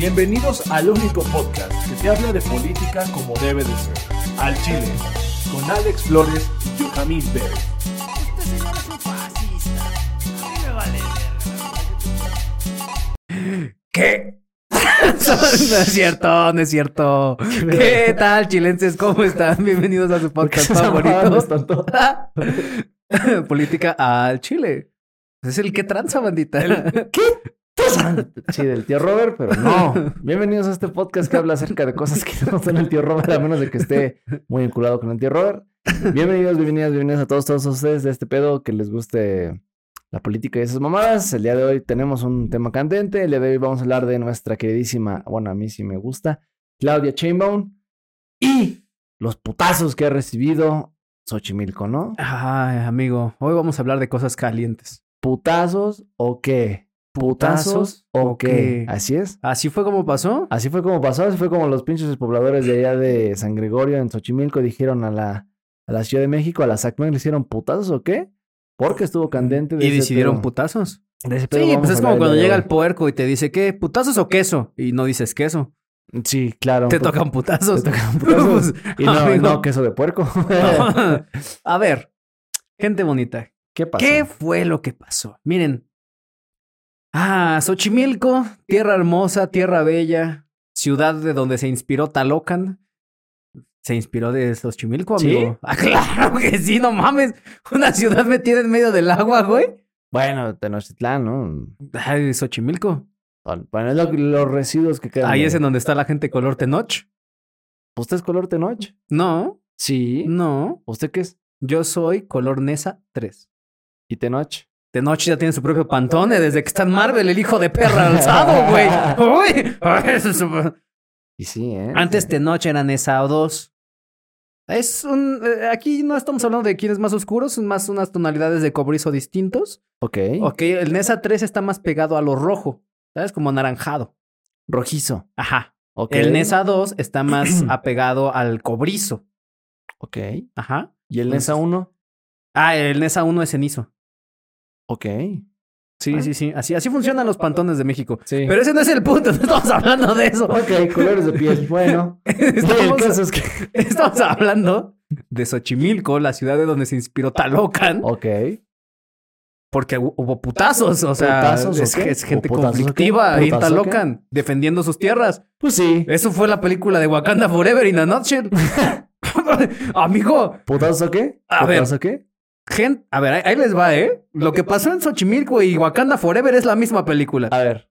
Bienvenidos al único podcast que te habla de política como debe de ser. Al Chile, con Alex Flores y Johamid Bell. Este señor es un fascista. A mí me vale verga. ¿Qué? no es cierto, no es cierto. ¿Qué tal, chilenses? ¿Cómo están? Bienvenidos a su podcast favorito. Política al Chile. Es el que tranza, bandita. ¿Qué? Sí, del tío Robert, pero no. Bienvenidos a este podcast que habla acerca de cosas que no son el tío Robert, a menos de que esté muy vinculado con el tío Robert. Bienvenidos, bienvenidas, bienvenidas a todos, todos ustedes de este pedo que les guste la política y esas mamadas. El día de hoy tenemos un tema candente. El día de hoy vamos a hablar de nuestra queridísima, bueno, a mí sí me gusta, Claudia Chainbone y los putazos que ha recibido Xochimilco, ¿no? Ay, amigo, hoy vamos a hablar de cosas calientes. ¿Putazos o qué? ¿Putazos o qué? Así es. ¿Así fue como pasó? Así fue como pasó, así fue como los pinches pobladores de allá de San Gregorio en Xochimilco dijeron a la, a la Ciudad de México, a la SACMEC, le hicieron putazos o qué? Porque estuvo candente. De y ese decidieron pedo. putazos. De ese pedo Sí, pues es como cuando llega el puerco y te dice, ¿qué? ¿Putazos o queso? Y no dices queso. Sí, claro. Te tocan putazos. te tocan putazos. Pues, y no, amigo. no, queso de puerco. a ver, gente bonita. ¿Qué pasó? ¿Qué fue lo que pasó? Miren. Ah, Xochimilco, tierra hermosa, tierra bella, ciudad de donde se inspiró Talocan. ¿Se inspiró de Xochimilco, ¿Sí? amigo? Ah, claro que sí, no mames. Una ciudad metida en medio del agua, güey. Bueno, Tenochtitlán, ¿no? Ay, Xochimilco. Bueno, es lo- los residuos que quedan. Ahí de- es en donde está la gente color tenoch. ¿Usted es color Tenoch? No, Sí. no. ¿Usted qué es? Yo soy color Nesa 3. ¿Y Tenoch? Tenoch ya tiene su propio pantone desde que está en Marvel, el hijo de perra alzado, güey. Uy, es Y sí, ¿eh? Antes Tenoch era Nesa 2. Es un. eh, aquí no estamos hablando de quién es más oscuro, son más unas tonalidades de cobrizo distintos. Ok. Ok, el Nesa 3 está más pegado a lo rojo, ¿sabes? Como anaranjado. Rojizo. Ajá. Ok. El Nesa 2 está más apegado al cobrizo. Ok. Ajá. ¿Y el Entonces- Nesa 1? Ah, el Nesa 1 es cenizo. Ok. Sí, Ah. sí, sí. Así, así funcionan los pantones de México. Sí. Pero ese no es el punto, no estamos hablando de eso. Ok, colores de piel. Bueno. el Estamos, caso es que... estamos hablando de Xochimilco, la ciudad de donde se inspiró Talocan, Ok. porque hu- hubo putazos, o sea, ¿Putazos es, es gente conflictiva ahí en ¿Putazos o qué? Talocan, defendiendo sus tierras. Pues sí. Eso fue la película de Wakanda Forever in a nutshell. Amigo, ¿Putazos o qué? A ver. ¿Putazos o qué? Gente, a ver, ahí, ahí les va, ¿eh? Lo que pasó en Xochimilco y Wakanda Forever es la misma película. A ver.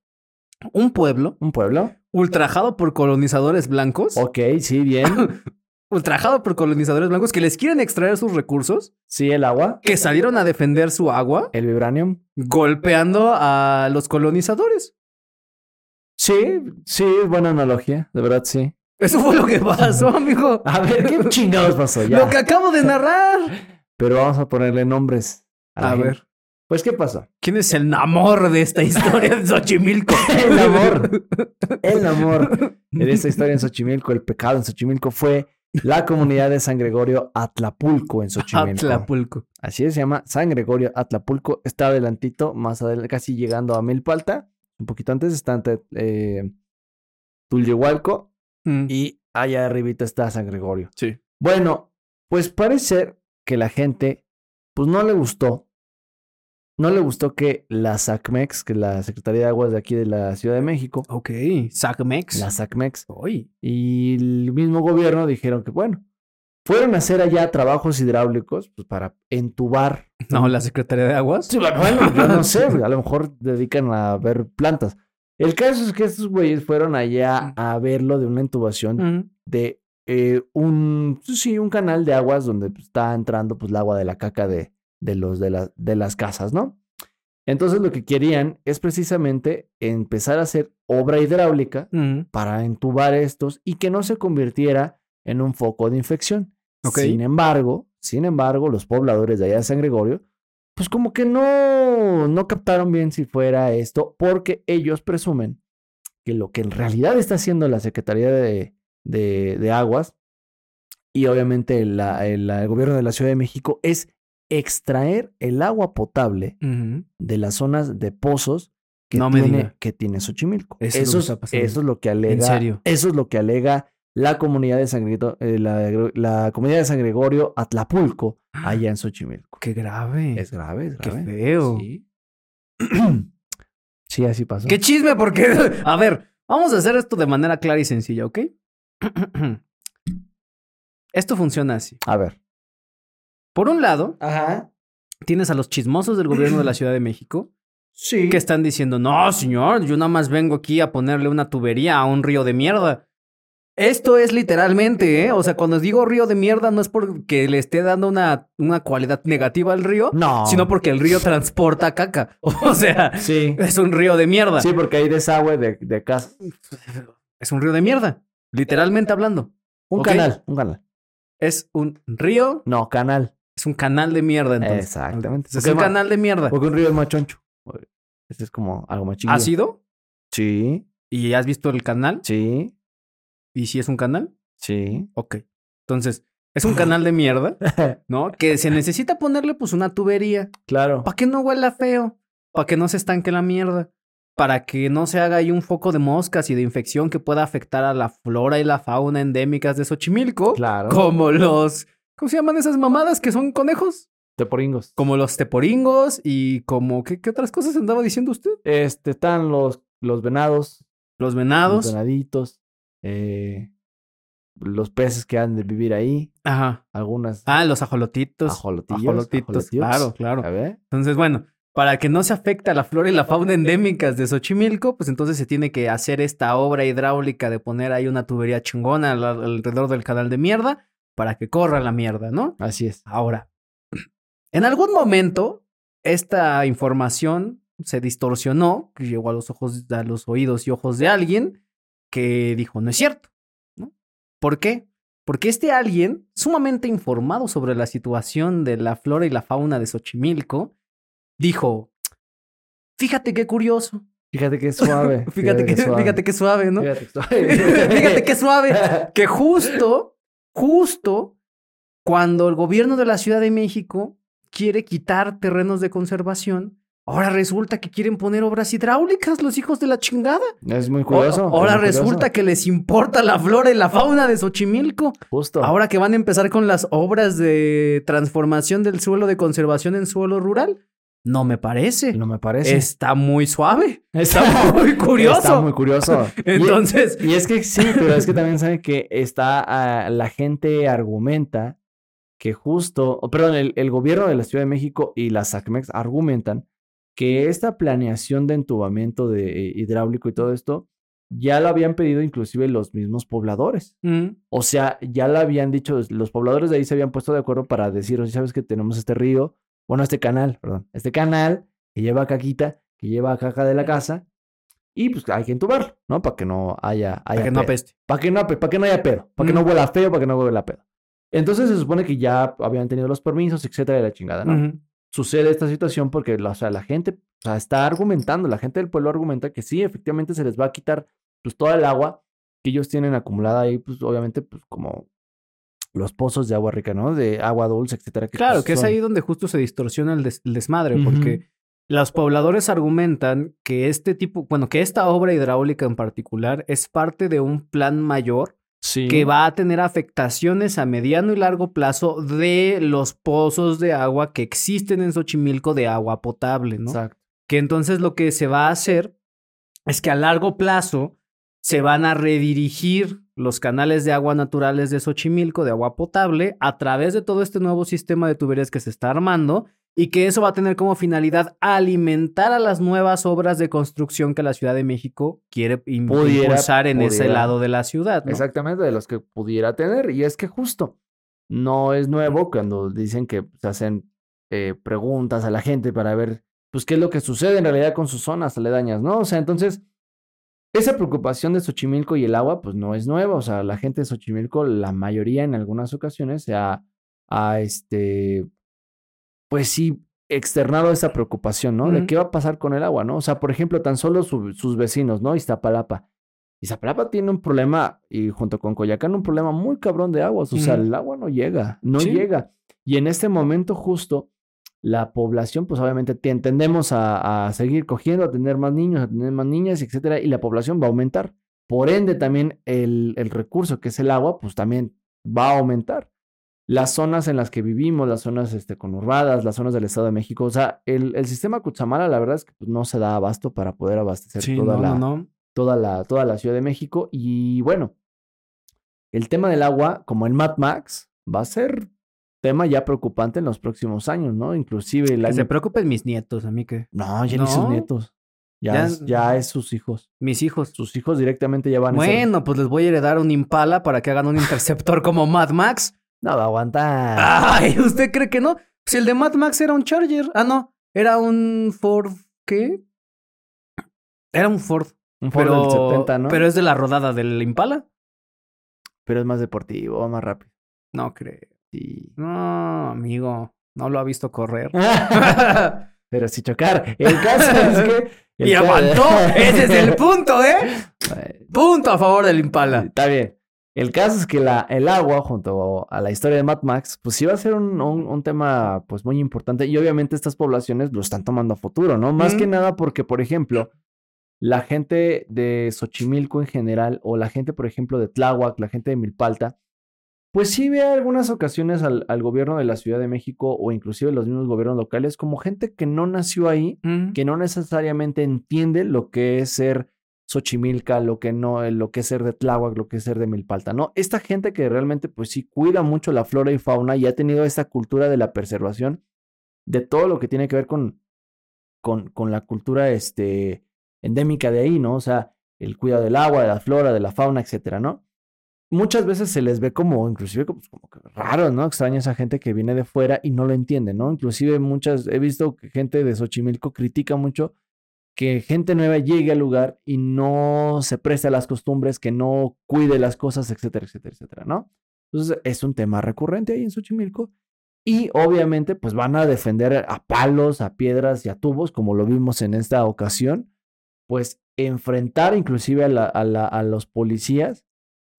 Un pueblo ¿Un pueblo? ultrajado por colonizadores blancos. Ok, sí, bien. ultrajado por colonizadores blancos que les quieren extraer sus recursos, Sí, el agua. que salieron a defender su agua, El vibranium. golpeando a los colonizadores. Sí, sí, buena analogía. De verdad, sí. Eso fue lo que pasó, amigo. A ver, ¿qué chingados pasó ya? Lo que acabo de narrar. Pero vamos a ponerle nombres. A ver, Pues, ¿qué pasó? ¿quién es el namor de esta historia de Xochimilco? El amor. El amor de esta historia en Xochimilco, el pecado en Xochimilco fue la comunidad de San Gregorio Atlapulco en Xochimilco. Atlapulco. Así es, se llama San Gregorio Atlapulco. Está adelantito, más adelante, casi llegando a Milpalta. Un poquito antes está ante eh, Mm, y allá arribita está San Gregorio. sí. Bueno, pues parece ser que la gente, pues no le gustó. No le gustó que la SACMEX, que es la Secretaría de Aguas de aquí de la Ciudad de México, Ok. Sacmex. la SACMEX Uy. y el mismo gobierno dijeron que, bueno, fueron a hacer allá trabajos hidráulicos pues, para entubar. No, la Secretaría de Aguas. Sí, bueno, bueno, yo no sé, a lo mejor dedican a ver plantas. El caso es que estos güeyes fueron allá a verlo de una intubación Mm, de eh, un, pues sí, un canal de aguas donde pues, está entrando pues el agua de la caca de, de los de, la- de las casas, ¿no? Entonces lo que querían es precisamente empezar a hacer obra hidráulica para entubar estos y que no se convirtiera en un foco de infección. Sin embargo, sin embargo, los pobladores de allá de San Gregorio, pues como que no, no captaron bien si fuera esto, porque ellos presumen que lo que en realidad está haciendo la Secretaría de, de- de Aguas y obviamente el, el gobierno de la Ciudad de México es extraer el agua potable de las zonas de pozos que, No me tiene, diga. que tiene Xochimilco. Eso es lo que eso, es, pasando. eso es lo que alega. serio? Eso es lo que alega la comunidad de San Gregorio, eh, la, la comunidad de San Gregorio Atlapulco, allá en Xochimilco. Qué grave. Es grave, es Qué grave. feo. Sí. Sí, así pasó. ¡Qué chisme! Porque, a ver, vamos a hacer esto de manera clara y sencilla, ¿ok? Esto funciona así. A ver. Por un lado, Ajá. tienes a los chismosos del gobierno de la Ciudad de México Sí. que están diciendo, no, señor, yo nada más vengo aquí a ponerle una tubería a un río de mierda. Esto es literalmente, ¿eh? O sea, cuando digo río de mierda no es porque le esté dando una, una cualidad negativa al río, No. sino porque el río transporta caca. O sea, Sí. es un río de mierda. Sí, porque hay desagüe de, de casa. Es un río de mierda, literalmente hablando. Un canal, un canal. Es un río, No, canal. es un canal de mierda entonces. Exactamente. Es un canal de mierda. Porque un río es más choncho. Este es como algo más chiquito. ¿Has ido? Sí, ¿Y has visto el canal? sí, ¿Y si es un canal? sí. Ok. Entonces, es un canal de mierda, ¿no? Que se necesita ponerle pues una tubería. claro. Para que no huela feo. Para que no se estanque la mierda. Para que no se haga ahí un foco de moscas y de infección que pueda afectar a la flora y la fauna endémicas de Xochimilco. Claro. Como los... ¿Cómo se llaman esas mamadas que son conejos? Teporingos. Como los teporingos y como... ¿Qué, qué otras cosas andaba diciendo usted? Este, están los, los venados, Los los venados. venaditos, eh, los peces que han de vivir ahí, Ajá. algunas Ah, los ajolotitos. ajolotillos. Ajolotitos, claro, claro. A ver. Entonces, bueno, para que no se afecte a la flora y la fauna endémicas de Xochimilco, pues entonces se tiene que hacer esta obra hidráulica de poner ahí una tubería chingona al- alrededor del canal de mierda para que corra la mierda, ¿no? Así es. Ahora, en algún momento, esta información se distorsionó, que llegó a los ojos, a los oídos y ojos de alguien que dijo, no es cierto, ¿no? ¿Por qué? Porque este alguien, sumamente informado sobre la situación de la flora y la fauna de Xochimilco, dijo, fíjate qué curioso, Fíjate que es suave. fíjate que, fíjate qué suave, ¿no? Fíjate que suave. Fíjate qué suave. Que justo, justo cuando el gobierno de la Ciudad de México quiere quitar terrenos de conservación, ahora resulta que quieren poner obras hidráulicas, los hijos de la chingada. Es muy curioso. O- ahora muy resulta curioso. que les importa la flora y la fauna de Xochimilco. Justo. Ahora que van a empezar con las obras de transformación del suelo de conservación en suelo rural. No me parece. No me parece. Está muy suave. Está muy curioso. Está muy curioso. Entonces, Y es que sí, pero es que también saben que está, ah, la gente argumenta que justo, perdón, el, el gobierno de la Ciudad de México y la SACMEX argumentan que esta planeación de entubamiento de eh, hidráulico y todo esto ya lo habían pedido inclusive los mismos pobladores. mm, O sea, ya lo habían dicho, los pobladores de ahí se habían puesto de acuerdo para decir, oye, sabes que tenemos este río, bueno, este canal, perdón, este canal que lleva caquita, que lleva caca de la casa, y pues hay que entubarlo, ¿no? Para que no haya, haya para que no apeste. Para que no, para que no haya pedo, para que no huela feo, para que no huela pedo. Entonces se supone que ya habían tenido los permisos, etcétera, de la chingada, ¿no? Sucede esta situación porque, la- o sea, la gente o sea, está argumentando, la gente del pueblo argumenta que sí, efectivamente se les va a quitar pues toda el agua que ellos tienen acumulada ahí, pues obviamente, pues como los pozos de agua rica, ¿no? De agua dulce, etcétera. Claro, pues, que es son- ahí donde justo se distorsiona el, des- el desmadre, porque los pobladores argumentan que este tipo, bueno, que esta obra hidráulica en particular es parte de un plan mayor Sí. que va a tener afectaciones a mediano y largo plazo de los pozos de agua que existen en Xochimilco de agua potable, ¿no? Exacto. Que entonces lo que se va a hacer es que a largo plazo se van a redirigir los canales de agua naturales de Xochimilco, de agua potable, a través de todo este nuevo sistema de tuberías que se está armando y que eso va a tener como finalidad alimentar a las nuevas obras de construcción que la Ciudad de México quiere Pudiera- impulsar en ese lado de la ciudad. ¿no? Exactamente, de los que pudiera tener. Y es que justo no es nuevo cuando dicen que se hacen eh, preguntas a la gente para ver pues qué es lo que sucede en realidad con sus zonas aledañas, ¿no? O sea, entonces, esa preocupación de Xochimilco y el agua, pues no es nueva. O sea, la gente de Xochimilco, la mayoría en algunas ocasiones, se ha, ha, este, pues sí, externado esa preocupación, ¿no? De qué va a pasar con el agua, ¿no? O sea, por ejemplo, tan solo su- sus vecinos, ¿no? Iztapalapa. Iztapalapa tiene un problema, y junto con Coyacán, un problema muy cabrón de aguas. O sea, el agua no llega, no Sí. llega. Y en este momento justo, la población, pues obviamente te- tendemos a, a seguir cogiendo, a tener más niños, a tener más niñas, etcétera, y la población va a aumentar. Por ende, también el, el recurso que es el agua, pues también va a aumentar. Las zonas en las que vivimos, las zonas este, conurbadas, las zonas del Estado de México, o sea, el, el sistema Cutzamala, la verdad es que pues, no se da abasto para poder abastecer Sí, toda, no, la, no, no. Toda, la, toda la Ciudad de México. Y bueno, el tema del agua, como en Mad Max, va a ser tema ya preocupante en los próximos años, ¿no? Inclusive el Que se preocupen mis nietos, a mí que. No, ya ni sus nietos. Ya, Ya- es, ya es sus hijos. Mis hijos. Sus hijos directamente ya van a ser... Bueno, pues les voy a heredar un Impala para que hagan un interceptor como Mad Max. No, va a aguantar. Ay, ¿usted cree que no? Si el de Mad Max era un Charger. Ah, no. Era un Ford. ¿Qué? Era un Ford. Un Ford pero, del 70, ¿no? pero es de la rodada del Impala. Pero es más deportivo, más rápido. No creo. Sí. No, amigo. No lo ha visto correr. Pero si chocar. El caso es que... el y aguantó. Ese es el punto, ¿eh? Punto a favor del Impala. Está bien. El caso es que la, el agua, junto a la historia de Mad Max, pues va a ser un, un- un tema pues muy importante. Y obviamente estas poblaciones lo están tomando a futuro, ¿no? Más que nada porque, por ejemplo, la gente de Xochimilco en general, o la gente, por ejemplo, de Tláhuac, la gente de Milpalta, pues sí ve algunas ocasiones al, al gobierno de la Ciudad de México o inclusive los mismos gobiernos locales como gente que no nació ahí, Mm. que no necesariamente entiende lo que es ser Xochimilca, lo que no, eh, lo que es ser de Tláhuac, lo que es ser de Milpalta, ¿no? Esta gente que realmente, pues sí, cuida mucho la flora y fauna y ha tenido esta cultura de la preservación de todo lo que tiene que ver con, con, con la cultura este, endémica de ahí, ¿no? O sea, el cuidado del agua, de la flora, de la fauna, etcétera, ¿no? Muchas veces se les ve como, inclusive, como, como que raro, ¿no? Extraña esa gente que viene de fuera y no lo entiende, ¿no? Inclusive muchas, he visto que gente de Xochimilco critica mucho que gente nueva llegue al lugar y no se preste a las costumbres, que no cuide las cosas, etcétera, etcétera, etcétera, ¿no? Entonces es un tema recurrente ahí en Xochimilco y obviamente pues van a defender a palos, a piedras y a tubos, como lo vimos en esta ocasión, pues enfrentar inclusive a, la- a la- a los policías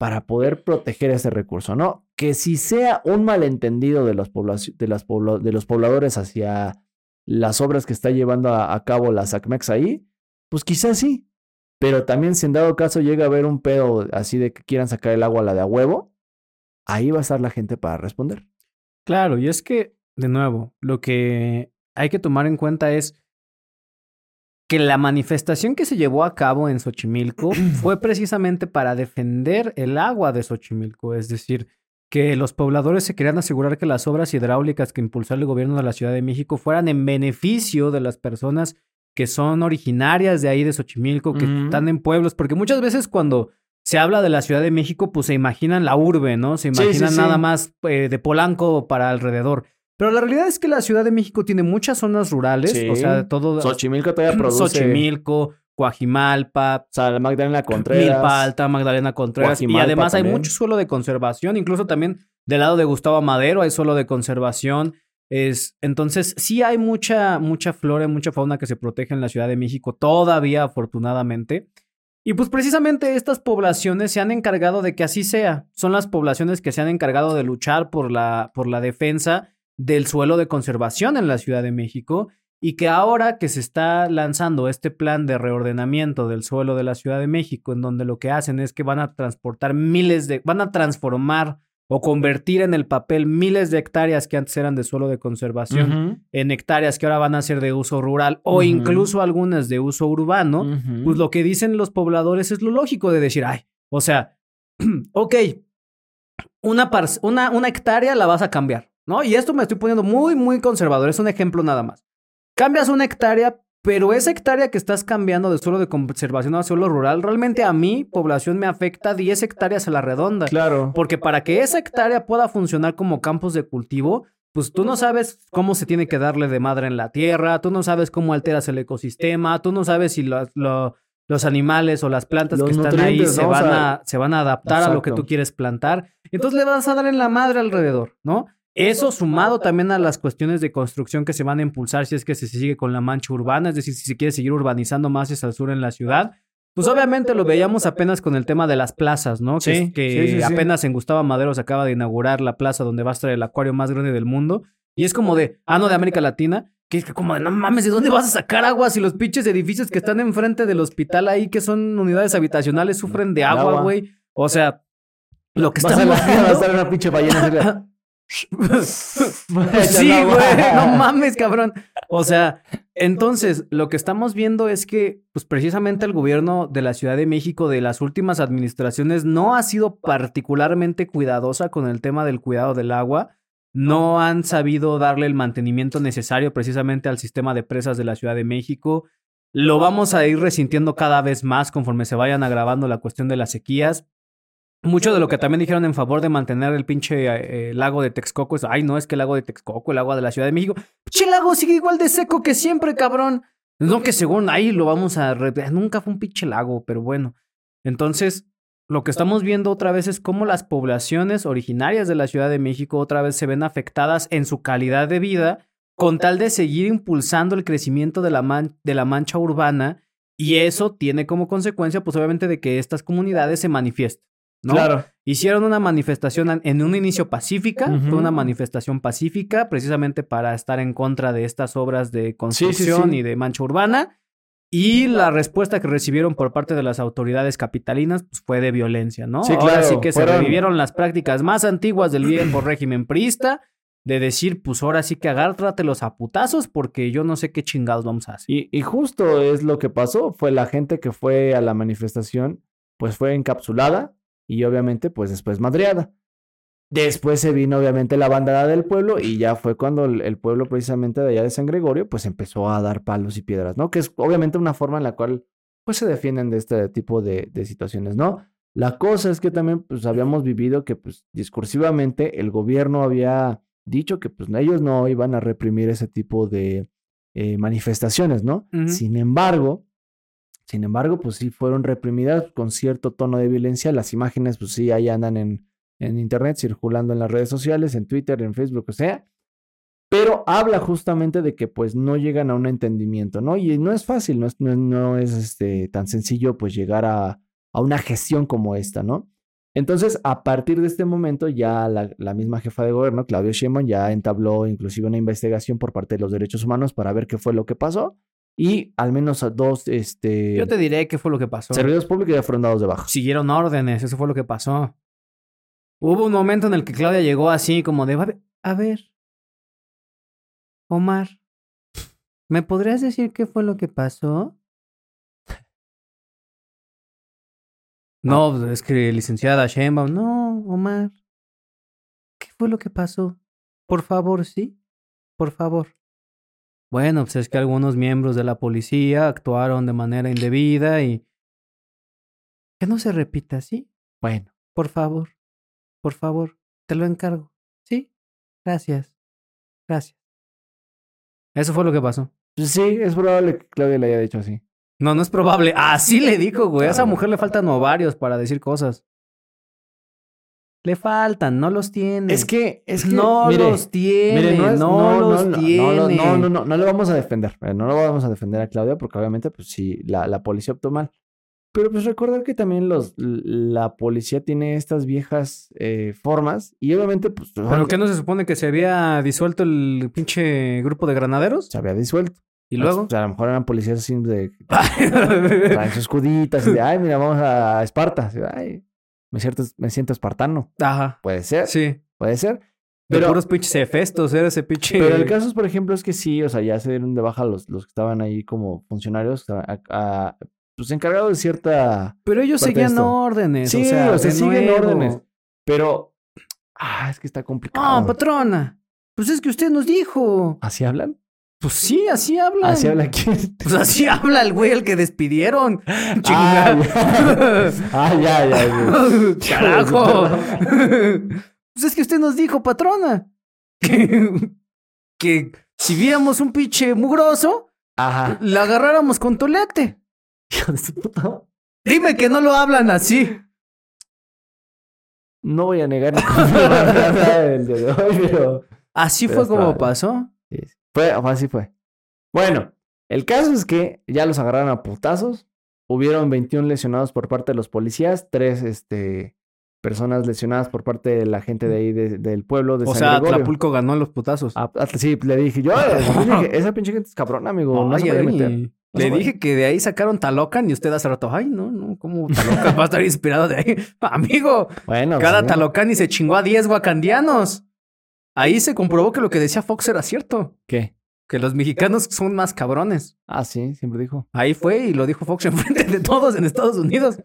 para poder proteger ese recurso, ¿no? Que si sea un malentendido de los, pobladores hacia las obras que está llevando a, a cabo la SACMEX ahí, pues quizás sí. Pero también si en dado caso llega a haber un pedo así de que quieran sacar el agua a la de a huevo, ahí va a estar la gente para responder. Claro, y es que, de nuevo, lo que hay que tomar en cuenta es que la manifestación que se llevó a cabo en Xochimilco fue precisamente para defender el agua de Xochimilco, es decir, que los pobladores se querían asegurar que las obras hidráulicas que impulsó el gobierno de la Ciudad de México fueran en beneficio de las personas que son originarias de ahí de Xochimilco, que están en pueblos, porque muchas veces cuando se habla de la Ciudad de México, pues se imaginan la urbe, ¿no? Se Sí, imaginan sí, nada sí. más eh, de Polanco para alrededor. Pero la realidad es que la Ciudad de México tiene muchas zonas rurales, Sí. o sea, todo Xochimilco todavía produce. Xochimilco, Coajimalpa, O sea, Magdalena Contreras. Milpa Alta, Magdalena Contreras. Y además hay mucho suelo de conservación, incluso también del lado de Gustavo Madero hay suelo de conservación. Es, entonces, sí hay mucha, mucha flora y mucha fauna que se protege en la Ciudad de México, todavía afortunadamente. Y pues precisamente estas poblaciones se han encargado de que así sea. Son las poblaciones que se han encargado de luchar por la, por la defensa del suelo de conservación en la Ciudad de México y que ahora que se está lanzando este plan de reordenamiento del suelo de la Ciudad de México, en donde lo que hacen es que van a transportar miles de, van a transformar o convertir en el papel miles de hectáreas que antes eran de suelo de conservación en hectáreas que ahora van a ser de uso rural o incluso algunas de uso urbano, pues lo que dicen los pobladores es lo lógico de decir, ay, o sea, ok, una, par- una, una hectárea la vas a cambiar, ¿no? Y esto me estoy poniendo muy, muy conservador, es un ejemplo nada más. Cambias una hectárea, pero esa hectárea que estás cambiando de suelo de conservación a suelo rural, realmente a mi población me afecta 10 hectáreas a la redonda. Claro. Porque para que esa hectárea pueda funcionar como campos de cultivo, pues tú no sabes cómo se tiene que darle de madre en la tierra, tú no sabes cómo alteras el ecosistema, tú no sabes si lo- lo- los animales o las plantas Los que están ahí se ¿no? O van, sea, a, se van a adaptar a lo que tú quieres plantar. Entonces le vas a dar en la madre alrededor, ¿no? Eso sumado también a las cuestiones de construcción que se van a impulsar si es que se sigue con la mancha urbana, es decir, si se quiere seguir urbanizando más hacia el sur en la ciudad. Pues obviamente lo veíamos apenas con el tema de las plazas, ¿no? Que, Sí, que sí, sí, sí. apenas en Gustavo Madero se acaba de inaugurar la plaza donde va a estar el acuario más grande del mundo. Y es como de, ah, no, de América Latina, que es como de, no mames, ¿de dónde vas a sacar agua si los pinches edificios que están enfrente del hospital ahí, que son unidades habitacionales, sufren de agua, güey? O sea, lo que la va a estar una pinche ballena. Pues sí, güey, no mames, cabrón. O sea, entonces, lo que estamos viendo es que, pues precisamente el gobierno de la Ciudad de México de las últimas administraciones no ha sido particularmente cuidadosa con el tema del cuidado del agua. No han sabido darle el mantenimiento necesario precisamente al sistema de presas de la Ciudad de México. Lo vamos a ir resintiendo cada vez más conforme se vayan agravando la cuestión de las sequías. Mucho de lo que también dijeron en favor de mantener el pinche eh, lago de Texcoco es, ay, no, es que el lago de Texcoco, el agua de la Ciudad de México, pinche lago sigue igual de seco que siempre, cabrón. No que según ahí lo vamos a... re- Nunca fue un pinche lago, pero bueno. Entonces, lo que estamos viendo otra vez es cómo las poblaciones originarias de la Ciudad de México otra vez se ven afectadas en su calidad de vida con tal de seguir impulsando el crecimiento de la, man- de la mancha urbana y eso tiene como consecuencia, pues obviamente, de que estas comunidades se manifiesten. ¿No? Claro. Hicieron una manifestación an- en un inicio pacífica, Ujú. fue una manifestación pacífica precisamente para estar en contra de estas obras de construcción sí. y de mancha urbana. Y la respuesta que recibieron por parte de las autoridades capitalinas pues, fue de violencia, ¿no? Sí, Ahora claro, sí que se fueron- revivieron las prácticas más antiguas del viejo régimen priista, de decir, pues ahora sí que agárratelos a putazos porque yo no sé qué chingados vamos a hacer. Y, y justo es lo que pasó. Fue la gente que fue a la manifestación, pues fue encapsulada y obviamente pues después madreada. Después se vino obviamente la bandada del pueblo y ya fue cuando el, el pueblo precisamente de allá de San Gregorio pues empezó a dar palos y piedras, ¿no? Que es obviamente una forma en la cual pues se defienden de este tipo de, de situaciones, ¿no? La cosa es que también pues habíamos vivido que pues discursivamente el gobierno había dicho que pues ellos no iban a reprimir ese tipo de eh, manifestaciones, ¿no? Sin embargo, sin embargo, pues sí fueron reprimidas con cierto tono de violencia. Las imágenes, pues sí, ahí andan en, en internet, circulando en las redes sociales, en Twitter, en Facebook, o sea. Pero habla justamente de que pues no llegan a un entendimiento, ¿no? Y no es fácil, no es, no, es este, tan sencillo pues llegar a, a una gestión como esta, ¿no? Entonces, a partir de este momento, ya la, la misma jefa de gobierno, Claudio Sheinbaum, ya entabló inclusive una investigación por parte de los derechos humanos para ver qué fue lo que pasó. Y al menos a dos este, Yo te diré qué fue lo que pasó. servidores públicos ya fueron dados de baja. Siguieron órdenes, eso fue lo que pasó. Hubo un momento en el que Claudia llegó así como de, "A ver, Omar, ¿me podrías decir qué fue lo que pasó? No, pues, es que licenciada Sheinbaum, no, Omar, ¿qué fue lo que pasó? Por favor, sí, por favor. Bueno, pues es que algunos miembros de la policía actuaron de manera indebida y... Que no se repita, ¿sí? Bueno, Por favor, por favor, te lo encargo. ¿Sí? Gracias. Gracias. Eso fue lo que pasó. pues sí, es probable que Claudia le haya dicho así. No, no es probable. Así le dijo, güey. A esa mujer le faltan ovarios para decir cosas. Le faltan, no los tiene. Es que, es que, no mire, los tiene, mire, no, es- los no, tiene. No, no, no, no, no le vamos a defender. eh, No lo vamos a defender a Claudia porque obviamente, pues sí, la, la policía optó mal. Pero pues recordar que también los, la policía tiene estas viejas eh, formas y obviamente, pues... ¿Pero qué no se supone que se había disuelto el pinche grupo de granaderos? Se había disuelto. Y luego. O sea, a lo mejor eran policías así de... Traen sus escuditas y de, ay, mira, vamos a Esparta. Ay, me siento, me siento espartano. Ajá. Puede ser, Sí. puede ser. De Pero, puros pinches efestos, era ese pinche. pero el caso, por ejemplo, es que sí, o sea, ya se dieron de baja los, los que estaban ahí como funcionarios, a- a- pues encargados de cierta... Pero ellos de seguían órdenes. Sí, o sea, de siguen nuevo. órdenes. Pero, ah, es que está complicado. Ah, patrona. Pues es que usted nos dijo. ¿Así hablan? Pues sí, así habla. ¿Así habla quién? Pues así habla el güey al que despidieron. Ah, Chinga. ya. Ah, ya, ya. ya. Carajo. pues es que usted nos dijo, patrona. que, que si viéramos un pinche mugroso, Ajá. le agarráramos con tolete. Hijo de su puta. Dime que no lo hablan así. No voy a negar ni confirmar nada del día de hoy, pero... Así Pero fue como pasó. Sí, sí. Fue, así fue. Bueno, el caso es que ya los agarraron a putazos. Hubieron 21 lesionados por parte de los policías, tres este, personas lesionadas por parte de la gente de ahí de- del pueblo de O San sea, Gregorio. Tlapulco ganó los putazos. Ah, sí, le dije yo, "Ay, esa pinche- gente es cabrona, amigo. No, Ay, se puede ay, meter. No se Le puede. dije que de ahí sacaron Talocan y usted hace rato, ay, no, no, ¿cómo Talocan va a estar inspirado de ahí? Amigo, Bueno, cada sí. Talocan y se chingó a 10 wakandianos. Ahí se comprobó que lo que decía Fox era cierto, ¿Qué? que los mexicanos son más cabrones. Ah, sí, siempre dijo. Ahí fue y lo dijo Fox enfrente de todos en Estados Unidos.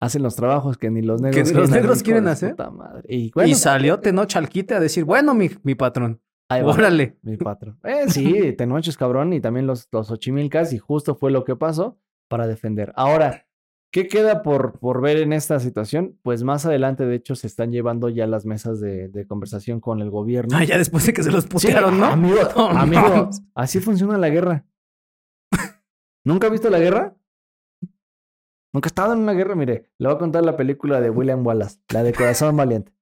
Hacen los trabajos que ni los negros Que ni los negros quieren hacer. puta madre. Y bueno, y salió Tenoch al quite a decir, bueno, mi, mi patrón, ahí va. órale. Mi patrón. Eh, sí, Tenoch es cabrón y también los, los Ochimilcas y justo fue lo que pasó para defender. Ahora, ¿qué queda por, por ver en esta situación? Pues más adelante, de hecho, se están llevando ya las mesas de, de conversación con el gobierno. Ah, ya después de que se los Sí, putearon, ¿no? Amigo, así funciona la guerra. ¿Nunca ha visto la guerra? Nunca ha estado en una guerra, mire. Le voy a contar la película de William Wallace, la de Corazón Valiente.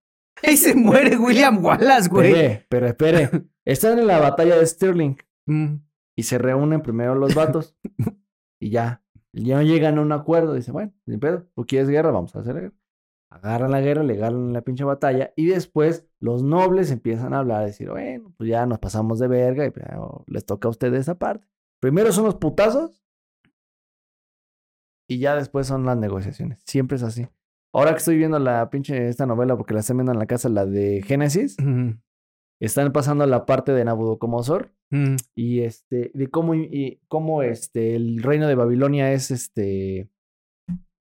Ahí se muere William Wallace, güey. Espere, pero espere. Están en la batalla de Stirling. Mm. Y se reúnen primero los vatos. y ya. Ya llegan a un acuerdo. Dice, bueno, ni pedo. ¿Tú quieres guerra? Vamos a hacer guerra. Agarran la guerra, le ganan la pinche batalla. Y después los nobles empiezan a hablar. Decir, bueno, pues ya nos pasamos de verga. Y les toca a ustedes esa parte. Primero son los putazos. Y ya después son las negociaciones. Siempre es así. Ahora que estoy viendo la pinche esta novela, porque la estoy viendo en la casa, la de Génesis. Están pasando la parte de Nabucodonosor Mm. y este de cómo y cómo este el reino de Babilonia es este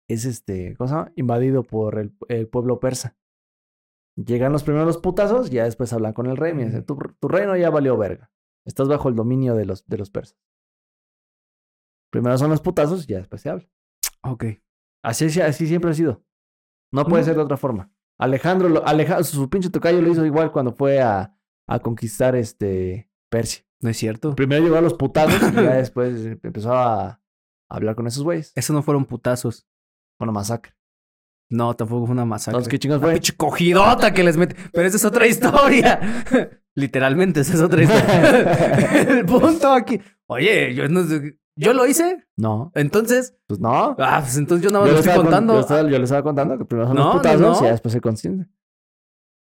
es este ¿cómo se llama? invadido por el, el pueblo persa. Llegan los primeros putazos, ya después hablan con el rey, me dice, tu, tu reino ya valió verga. Estás bajo el dominio de los de los persas. Primero son los putazos, ya después se habla. Ok. Así, así siempre ha sido. No puede Mm. ser de otra forma. Alejandro, lo- Aleja- su pinche tocayo lo hizo igual cuando fue a, a conquistar este Persia. No es cierto. Primero llegó a los putazos y ya después empezó a hablar con esos güeyes. Eso no fueron putazos. Una masacre. No, tampoco fue una masacre. Entonces, ¿qué chingados Una fue? pinche cogidota que les mete. Pero esa es otra historia. Literalmente, esa es otra historia. el punto aquí. Oye, yo no sé- Yo lo hice. No, Entonces. pues no. Ah, pues entonces yo nada más lo estoy con- contando. yo, estaba- yo le estaba contando que primero son No, los putazos no. y después se consiente.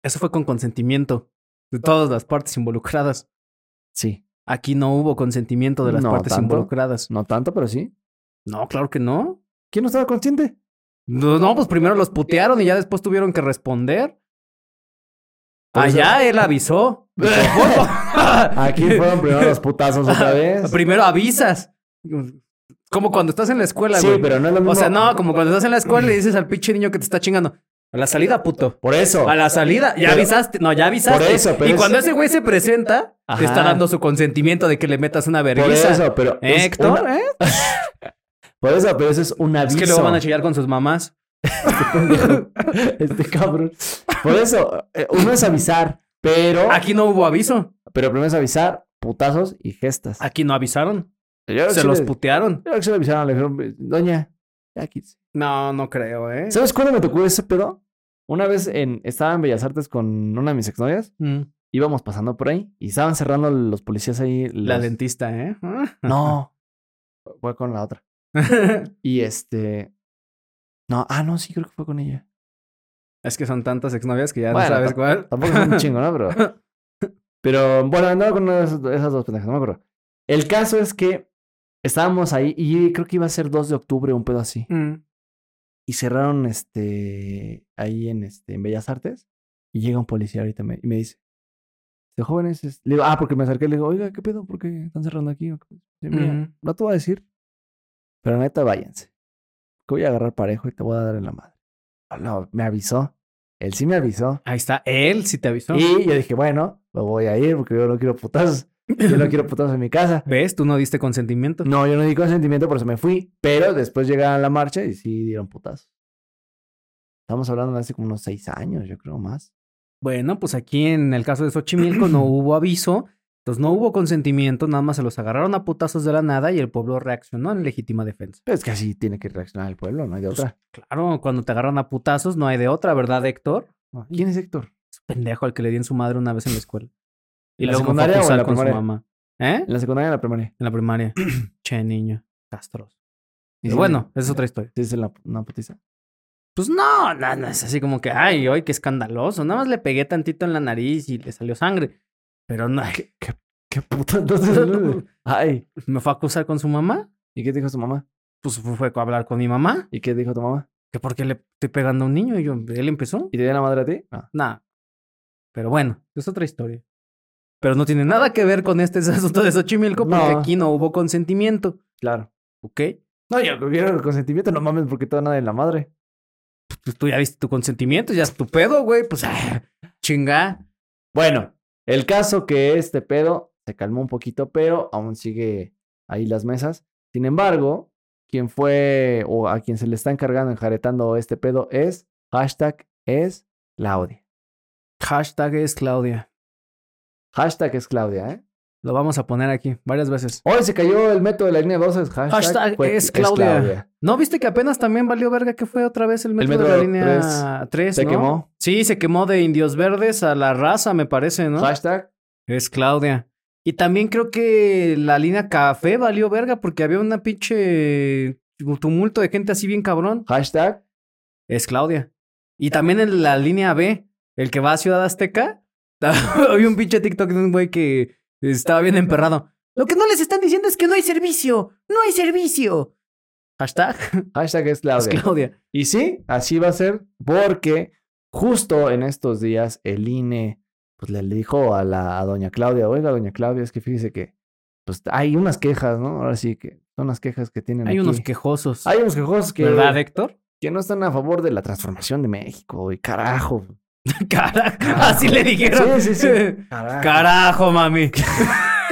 Eso fue con consentimiento de todas las partes involucradas. Sí. Aquí no hubo consentimiento de las No partes tanto. involucradas. No tanto, pero sí. No, claro que no. ¿Quién no estaba consciente? No, no, pues primero los putearon y ya después tuvieron que responder. Eso- Allá él avisó. Aquí fueron primero los putazos otra vez. Primero avisas. Como cuando estás en la escuela, Sí, güey. pero no es lo mismo. O sea, no, como cuando estás en la escuela y dices al pinche niño que te está chingando. A la salida, puto. Por eso. A la salida, ya Pero- avisaste. No, ya avisaste. Por eso, pero y es- cuando ese güey se presenta, Ajá. te está dando su consentimiento de que le metas una Por vergüenza. eso, pero. es Héctor, una- ¿eh? Por eso, pero eso es un Es aviso. que luego van a chillar con sus mamás. este cabrón. Por eso, eh, uno es avisar, pero. Aquí no hubo aviso. Pero primero es avisar, putazos y gestas. Aquí no avisaron. Yo Se los putearon. yo creo que se le avisaron, le dijeron, doña, ya quítese". No, no creo, ¿eh? ¿Sabes cuándo me tocó ese pedo? Una vez en, estaba en Bellas Artes con una de mis exnovias, Mm, íbamos pasando por ahí y estaban cerrando los policías ahí. La dentista, ¿eh? No, fue con la otra. Y este. No, ah, no, sí, creo que fue con ella. es que son tantas exnovias que ya Bueno, no sabes cuál. Tampoco es un chingo, ¿no? Pero. Pero bueno, andaba con una de esas, de esas dos pendejas, no me acuerdo. El caso es que estábamos ahí y creo que iba a ser 2 de octubre, un pedo así. Mm. Y cerraron este ahí en este en Bellas Artes. Y llega un policía ahorita me- y me dice: De jóvenes, es-". le digo, ah, porque me acerqué le digo, oiga, ¿qué pedo? ¿Por qué están cerrando aquí? Dice, "Mira, Ujú. No te voy a decir. Pero neta, váyanse. Que voy a agarrar parejo y te voy a dar en la madre. Ah, No, me avisó. Él sí me avisó. Ahí está. Él sí te avisó. Y yo dije, bueno, me voy a ir porque yo no quiero putazos. Yo no quiero putazos en mi casa. ¿Ves? Tú no diste consentimiento. No, yo no di consentimiento, por eso me fui. Pero después llegaron a la marcha y sí dieron putazos. Estamos hablando de hace como unos seis años, yo creo más. Bueno, pues aquí en el caso de Xochimilco no hubo aviso, entonces no hubo consentimiento, nada más se los agarraron a putazos de la nada y el pueblo reaccionó en legítima defensa. Pero es que así tiene que reaccionar el pueblo, no hay de Pues, otra. Claro, cuando te agarran a putazos no hay de otra, ¿verdad, Héctor? ¿Quién es Héctor? Es pendejo al que le di en su madre una vez en la escuela. Y ¿En la luego me fue a acusar la con su primaria? mamá. ¿Eh? ¿En la secundaria o en la primaria? En la primaria. che, niño. Castroso. Y bueno, esa es otra historia. ¿Sí es la, una putiza? Pues no, no, no, es así como que, ay, hoy qué escandaloso. Nada más le pegué tantito en la nariz y le salió sangre. Pero no, ¿Qué, qué, qué puta? Entonces, ay. me fue a acusar con su mamá. ¿Y qué dijo su mamá? Pues fue a hablar con mi mamá. ¿Y qué dijo tu mamá? Que por qué le estoy pegando a un niño y yo, él empezó. ¿Y te dio la madre a ti? No. Nada. Pero bueno, es otra historia. Pero no tiene nada que ver con este asunto de Xochimilco porque No. aquí no hubo consentimiento. Claro. ¿Ok? No, yo quiero el consentimiento, no mames, porque toda nada de la madre. Pues tú ya viste tu consentimiento, ya es tu pedo, güey. Pues ah, chinga. Bueno, el caso que este pedo se calmó un poquito, pero aún sigue ahí las mesas. Sin embargo, quien fue o a quien se le está encargando, enjaretando este pedo es hashtag es Claudia. Hashtag es Claudia. Hashtag es Claudia, ¿eh? Lo vamos a poner aquí varias veces. Hoy se cayó el método de la línea 12. Hashtag, Hashtag fue- es Claudia. ¿No viste que apenas también valió verga que fue otra vez el metro de la línea 3? se quemó. Sí, se quemó de Indios Verdes a la raza, me parece, ¿no? Hashtag Es Claudia. Y también creo que la línea café valió verga porque había una pinche tumulto de gente así bien cabrón. hashtag Es Claudia. Y también en la línea B, el que va a Ciudad Azteca, había un pinche TikTok de un güey que estaba bien emperrado. Lo que no les están diciendo es que no hay servicio. No hay servicio. Hashtag hashtag es es Claudia. Claudia. Y sí, así va a ser porque justo en estos días el INE pues le dijo a la a doña Claudia, oiga, doña Claudia, es que fíjese que pues hay unas quejas, ¿no? Ahora sí que son las quejas que tienen Hay aquí. unos quejosos. Hay unos quejosos que, ¿Verdad, Héctor? que no están a favor de la transformación de México y carajo. Carajo. Así le dijeron. Sí, sí, sí. Carajo. Carajo, mami.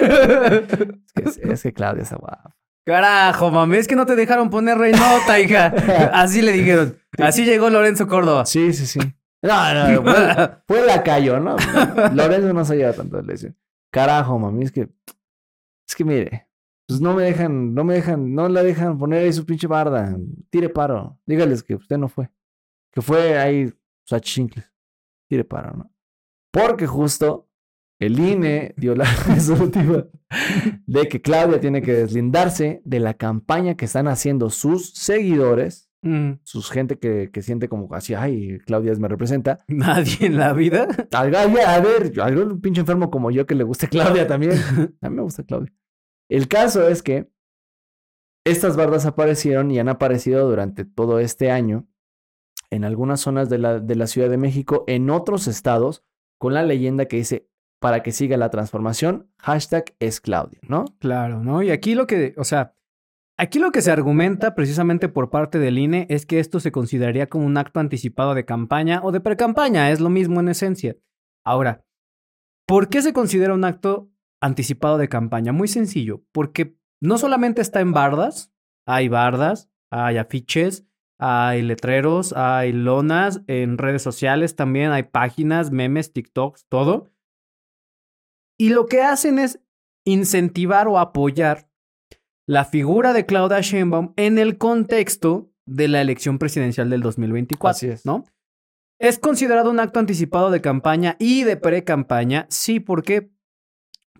Es que, es que Claudia está guapa. Carajo, mami. Es que no te dejaron poner reinota, hija. Así le dijeron. Así llegó Lorenzo Córdoba. Sí, sí, sí. No, no, fue, fue lacayo, ¿no? Lorenzo no se lleva tanto le dice, Carajo, mami, es que. Es que mire. Pues no me dejan, no me dejan, no la dejan poner ahí su pinche barda. Tire paro. Dígales que usted no fue. Que fue ahí su achincles. Tire paro, ¿no? Porque justo el INE dio la resolutiva de que Claudia tiene que deslindarse de la campaña que están haciendo sus seguidores Mm, sus gente que, que siente como así, ay, Claudia me representa. Nadie en la vida. Alga- a ver, yo- algún pinche enfermo como yo que le guste Claudia también. A mí me gusta Claudia. El caso es que estas bardas aparecieron y han aparecido durante todo este año en algunas zonas de la, de la Ciudad de México, en otros estados, con la leyenda que dice, para que siga la transformación, hashtag es Claudia, ¿no? Claro, ¿no? Y aquí lo que, o sea, aquí lo que se argumenta precisamente por parte del INE es que esto se consideraría como un acto anticipado de campaña o de precampaña, es lo mismo en esencia. Ahora, ¿por qué se considera un acto anticipado de campaña? Muy sencillo, porque no solamente está en bardas, hay bardas, hay afiches, hay letreros, hay lonas, en redes sociales también hay páginas, memes, TikToks, todo. Y lo que hacen es incentivar o apoyar la figura de Claudia Sheinbaum en el contexto de la elección presidencial del 2024, Así es. ¿no? Es considerado un acto anticipado de campaña y de pre-campaña, sí, ¿por qué?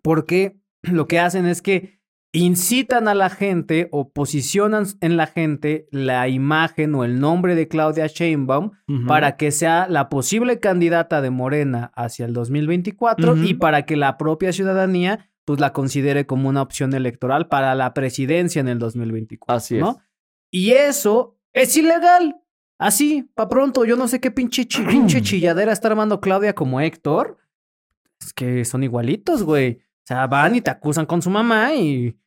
Porque lo que hacen es que incitan a la gente o posicionan en la gente la imagen o el nombre de Claudia Sheinbaum para que sea la posible candidata de Morena hacia el 2024 Ujú. y para que la propia ciudadanía pues la considere como una opción electoral para la presidencia en el 2024. Así es. Y eso es ilegal. Así, pa' pronto, yo no sé qué pinche, chi- pinche chilladera está armando Claudia como Héctor. Es que son igualitos, güey. O sea, van y te acusan con su mamá y...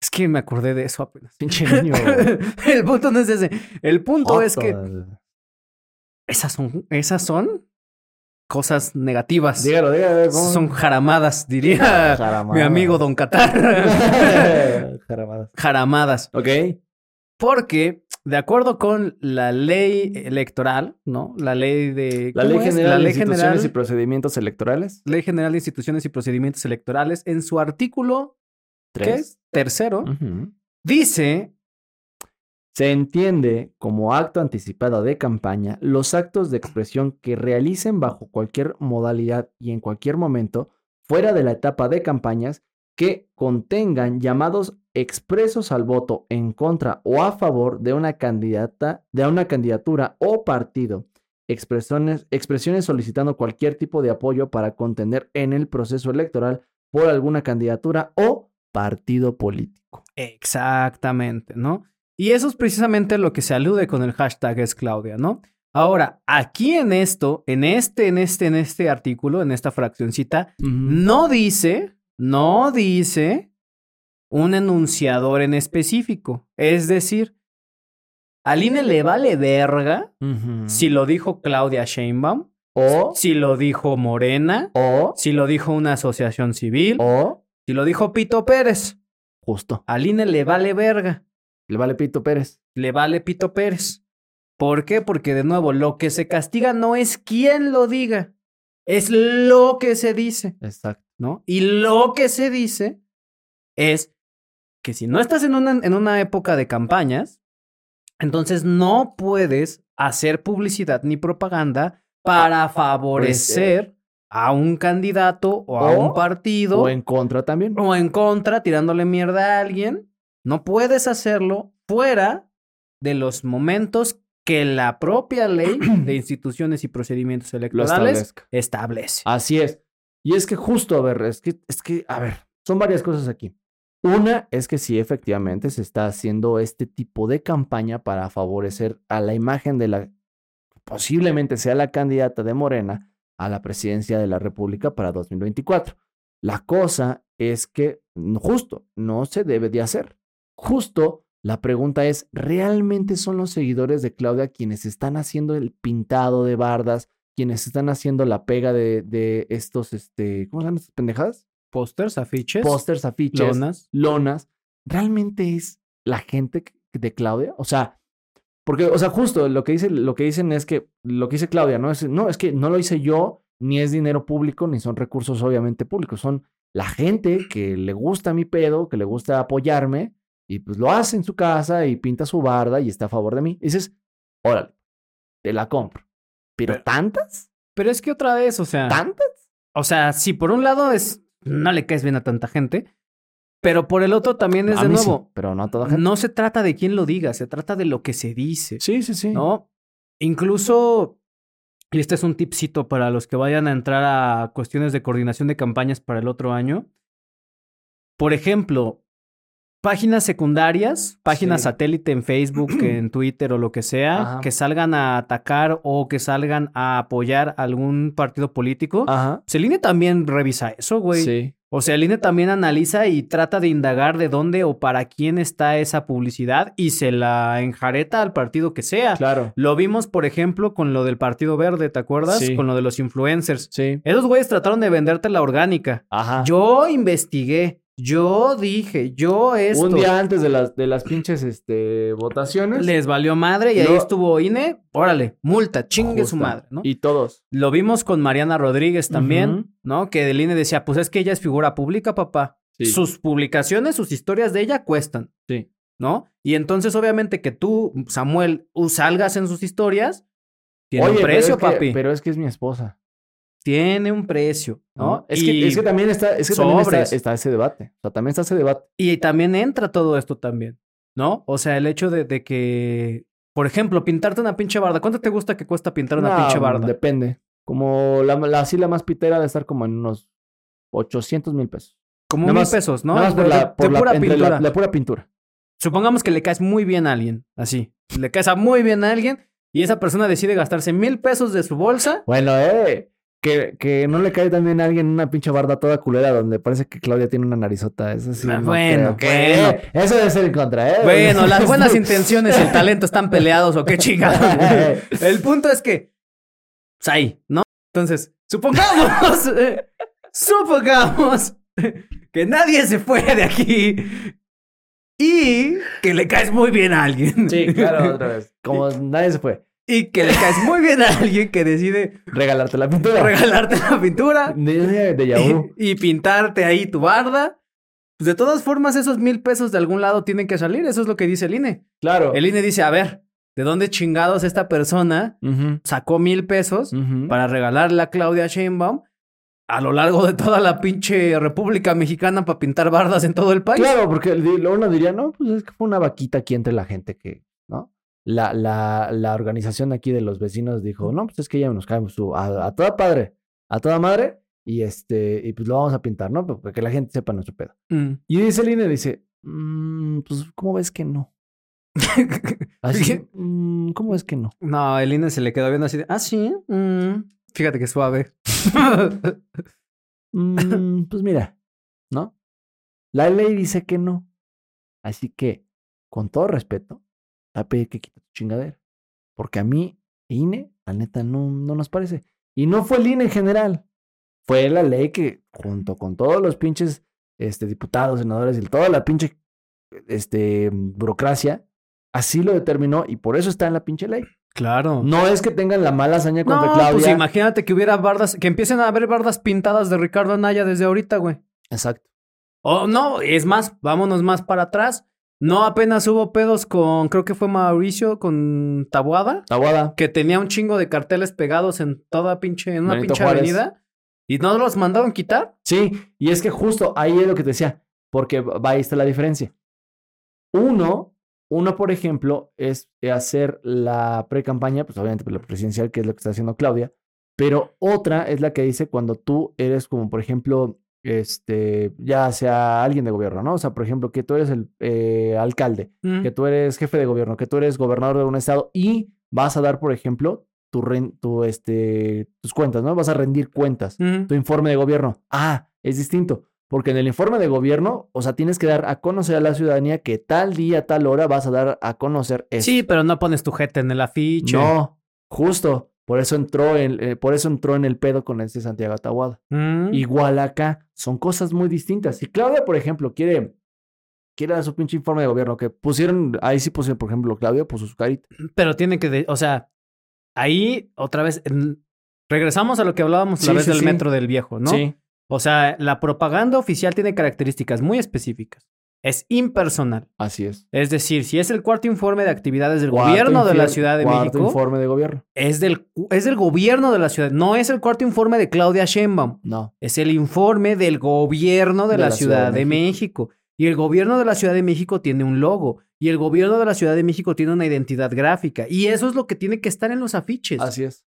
Es que me acordé de eso apenas. Pinche niño. el punto no es ese. El punto es que esas son, esas son cosas negativas. Dígalo, dígalo. ¿cómo? Son jaramadas, diría Jaramadas. mi amigo Don Qatar. Jaramadas. jaramadas. Ok. Porque de acuerdo con la ley electoral, ¿no? La ley de... La ¿cómo Ley es? General La de Instituciones general, y Procedimientos Electorales. Ley General de Instituciones y Procedimientos Electorales, en su artículo, ¿qué Tres. es? Tercero, dice Se entiende como acto anticipado de campaña los actos de expresión que realicen bajo cualquier modalidad y en cualquier momento fuera de la etapa de campañas que contengan llamados expresos al voto en contra o a favor de una candidata, de una candidatura o partido. Expresiones, expresiones solicitando cualquier tipo de apoyo para contender en el proceso electoral por alguna candidatura o partido político. Exactamente, ¿no? Y eso es precisamente lo que se alude con el hashtag es Claudia, ¿no? Ahora, aquí en esto, en este, en este, en este artículo, en esta fraccioncita, no dice, no dice un enunciador en específico. Es decir, al INE le vale verga si lo dijo Claudia Sheinbaum, O, si lo dijo Morena, o, si lo dijo una asociación civil, o, si lo dijo Pito Pérez. justo. Al INE le vale verga. Le vale Pito Pérez. le vale Pito Pérez. ¿Por qué? Porque de nuevo, lo que se castiga no es quién lo diga, es lo que se dice, Exacto. ¿no? Y lo que se dice es que si no estás en una, en una época de campañas, entonces no puedes hacer publicidad ni propaganda para favorecer a un candidato o a O- un partido O en contra también. o en contra, tirándole mierda a alguien, no puedes hacerlo fuera de los momentos que la propia ley de instituciones y procedimientos electorales establece. Así es. Y es que justo, a ver, es que, es que, a ver, son varias cosas aquí. Una es que sí, efectivamente, se está haciendo este tipo de campaña para favorecer a la imagen de la, posiblemente sea la candidata de Morena a la presidencia de la República para 2024. La cosa es que justo no se debe de hacer. Justo la pregunta es, ¿realmente son los seguidores de Claudia quienes están haciendo el pintado de bardas, quienes están haciendo la pega de, de estos, este, ¿cómo se llaman estas pendejadas? Pósters, afiches, Pósters, afiches, lonas. lonas. ¿Realmente es la gente de Claudia? O sea, porque, o sea, justo lo que, dice, lo que dicen es que, lo que dice Claudia, ¿no? Es, no, es que no lo hice yo, ni es dinero público, ni son recursos obviamente públicos. Son la gente que le gusta mi pedo, que le gusta apoyarme, y pues lo hace en su casa y pinta su barda y está a favor de mí. Y dices, órale, te la compro. Pero, Pero- ¿tantas? Pero es que otra vez, o sea, ¿Tantas? o sea, si por un lado es no le caes bien a tanta gente, pero por el otro también es A de mí sí, nuevo, pero no a toda gente. no se trata de quién lo diga, se trata de lo que se dice. Sí, sí, sí. ¿no? Incluso, y este es un tipcito para los que vayan a entrar a cuestiones de coordinación de campañas para el otro año. Por ejemplo, páginas secundarias, páginas Sí. satélite en Facebook, en Twitter o lo que sea, Ajá. que salgan a atacar o que salgan a apoyar algún partido político. Ajá. Pues el INE también revisa eso, güey. Sí. O sea, el INE también analiza y trata de indagar de dónde o para quién está esa publicidad y se la enjareta al partido que sea. Claro. Lo vimos, por ejemplo, con lo del Partido Verde, ¿te acuerdas? Sí. Con lo de los influencers. Sí. Esos güeyes trataron de venderte la orgánica. Ajá. Yo investigué, yo dije, yo esto. Un día antes de las, de las pinches este, votaciones. Les valió madre y ahí estuvo INE. Órale, multa, chingue su madre, ¿no? Y todos. Lo vimos con Mariana Rodríguez también. ¿no? Que del INE decía, pues es que ella es figura pública, papá. Sí. Sus publicaciones, sus historias de ella cuestan, Sí. ¿no? Y entonces, obviamente, que tú, Samuel, salgas en sus historias, tiene Oye, un pero precio, es que- papi. Pero es que es mi esposa. Tiene un precio, ¿no? Es, que, es que también está, es que también está, ese debate. O sea, también está ese debate. y también entra todo esto también, ¿no? O sea, el hecho de, de que, por ejemplo, pintarte una pinche barda. ¿Cuánto te gusta que cuesta pintar una No, pinche barda? Depende. Como la, la, así la más pitera de estar como en unos 800 mil pesos. Como nada mil más- pesos, ¿no? Nada más por De- la, de por la- pura la- pintura. la pura pintura. Supongamos que le caes muy bien a alguien, así. Le caes a muy bien a alguien y esa persona decide gastarse mil pesos de su bolsa. Bueno, eh. Que, que no le cae también a alguien una pinche barda toda culera donde parece que Claudia tiene una narizota. Eso sí. Ah, no bueno, creo que- bueno. Eso debe ser en contra, ¿eh? Bueno, las buenas intenciones y el talento están peleados o qué chingados. El punto es que, pues ahí, ¿no? Entonces, supongamos, eh, supongamos que nadie se fue de aquí. Y que le caes muy bien a alguien. Sí, claro, otra vez. Como nadie se fue. Y que le caes muy bien a alguien que decide Regalarte la pintura. regalarte la pintura De, de Yahoo. y pintarte ahí tu barda. Pues de todas formas, esos mil pesos de algún lado tienen que salir. Eso es lo que dice el INE. Claro. El INE dice, a ver, ¿de dónde chingados esta persona sacó mil pesos para regalarle a Claudia Sheinbaum a lo largo de toda la pinche República Mexicana para pintar bardas en todo el país? Claro, porque uno diría, no, pues es que fue una vaquita aquí entre la gente que. La, la, la organización aquí de los vecinos dijo, no, pues es que ya nos caemos a, a toda padre, a toda madre, y este, y pues lo vamos a pintar, ¿no? Para que la gente sepa nuestro pedo. Mm. Y dice el INE, dice, "Mm, pues, ¿cómo ves que no? Así, "Mm, ¿cómo ves que no? no, el INE se le quedó viendo así de, ah, sí, mm, fíjate que suave. Mm, pues mira, ¿no? La ley dice que no. Así que, con todo respeto, a pedir que quite tu chingadera. Porque a mí, INE, la neta, no, no nos parece. Y no fue el INE en general. Fue la ley que, junto con todos los pinches este, diputados, senadores y toda la pinche este, burocracia, así lo determinó y por eso está en la pinche ley. claro. No es que tengan la mala hazaña contra No, Claudia. pues imagínate que hubiera bardas, que empiecen a haber bardas pintadas de Ricardo Anaya desde ahorita, güey. Exacto. O no, es más, vámonos más para atrás. No apenas hubo pedos con, creo que fue Mauricio, con Tabuada, Aguada. que tenía un chingo de carteles pegados en toda pinche, en una Benito pinche Juárez. avenida. ¿Y no los mandaron quitar? Sí, y es que justo ahí es lo que te decía, porque va- ahí está la diferencia. Uno, uno, por ejemplo, es hacer la pre-campaña, pues obviamente la presidencial, que es lo que está haciendo Claudia, pero otra es la que dice cuando tú eres como, por ejemplo, este, ya sea alguien de gobierno, ¿no? O sea, por ejemplo, que tú eres el eh, alcalde, Mm. que tú eres jefe de gobierno, que tú eres gobernador de un estado y vas a dar, por ejemplo, tu, tu, este, tus cuentas, ¿no? Vas a rendir cuentas Mm. tu informe de gobierno. Ah, es distinto. Porque en el informe de gobierno, o sea, tienes que dar a conocer a la ciudadanía que tal día, tal hora vas a dar a conocer esto. Sí, pero no pones tu jeta en el afiche. No, justo. Por eso entró en, eh, por eso entró en el pedo con este Santiago Atahuada. Mm. Igual acá, son cosas muy distintas. Si Claudia, por ejemplo, quiere, quiere dar su pinche informe de gobierno, que pusieron, ahí sí pusieron, por ejemplo, Claudia puso su carita. Pero tiene que, de- o sea, ahí otra vez, regresamos a lo que hablábamos la Sí, vez sí, del sí. metro del viejo, ¿no? Sí, O sea, la propaganda oficial tiene características muy específicas. Es impersonal. así es. Es decir, si es el cuarto informe de actividades del Cuarto gobierno de la Ciudad de cuarto México, informe de gobierno. es del, es del gobierno de la ciudad. No es el cuarto informe de Claudia Sheinbaum. No. Es el informe del gobierno de, la, Ciudad, de México. Y el gobierno de la Ciudad de México tiene un logo. Y el gobierno de la Ciudad de México tiene una identidad gráfica. Y eso es lo que tiene que estar en los afiches. Así es.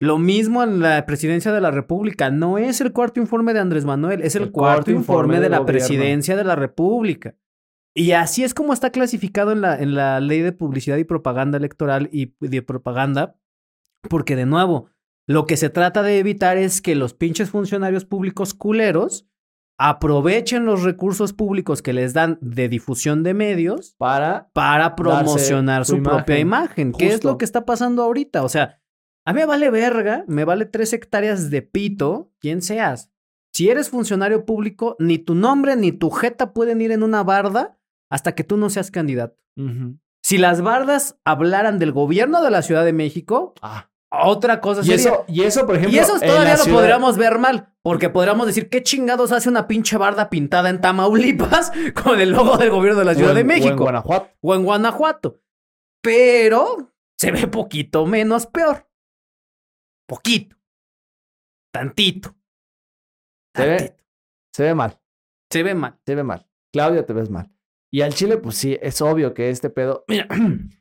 Lo mismo en la presidencia de la República. No es el cuarto informe de Andrés Manuel, es el, cuarto, informe, de, la gobierno. presidencia de la República. Y así es como está clasificado en la, en la ley de publicidad y propaganda electoral y de propaganda. Porque de nuevo, lo que se trata de evitar es que los pinches funcionarios públicos culeros aprovechen los recursos públicos que les dan de difusión de medios Para para promocionar su su propia imagen. imagen. ¿Qué es Justo. lo que está pasando ahorita? O sea, a mí me vale verga, me vale tres hectáreas de pito, quien seas. Si eres funcionario público, ni tu nombre ni tu jeta pueden ir en una barda hasta que tú no seas candidato. Si las bardas hablaran del gobierno de la Ciudad de México, Ah. otra cosa Y sería. eso, y eso, por ejemplo. Y eso todavía lo ciudad- podríamos ver mal, porque podríamos decir, ¿qué chingados hace una pinche barda pintada en Tamaulipas con el logo del gobierno de la Ciudad en- de o en México? Guanajuato. o en Guanajuato. Pero se ve poquito menos peor. Poquito. Tantito. Se ve- Tantito. Se ve mal, Se ve mal. se ve mal. Claudia, te ves mal. Y al Chile, pues sí, es obvio que este pedo. Mira.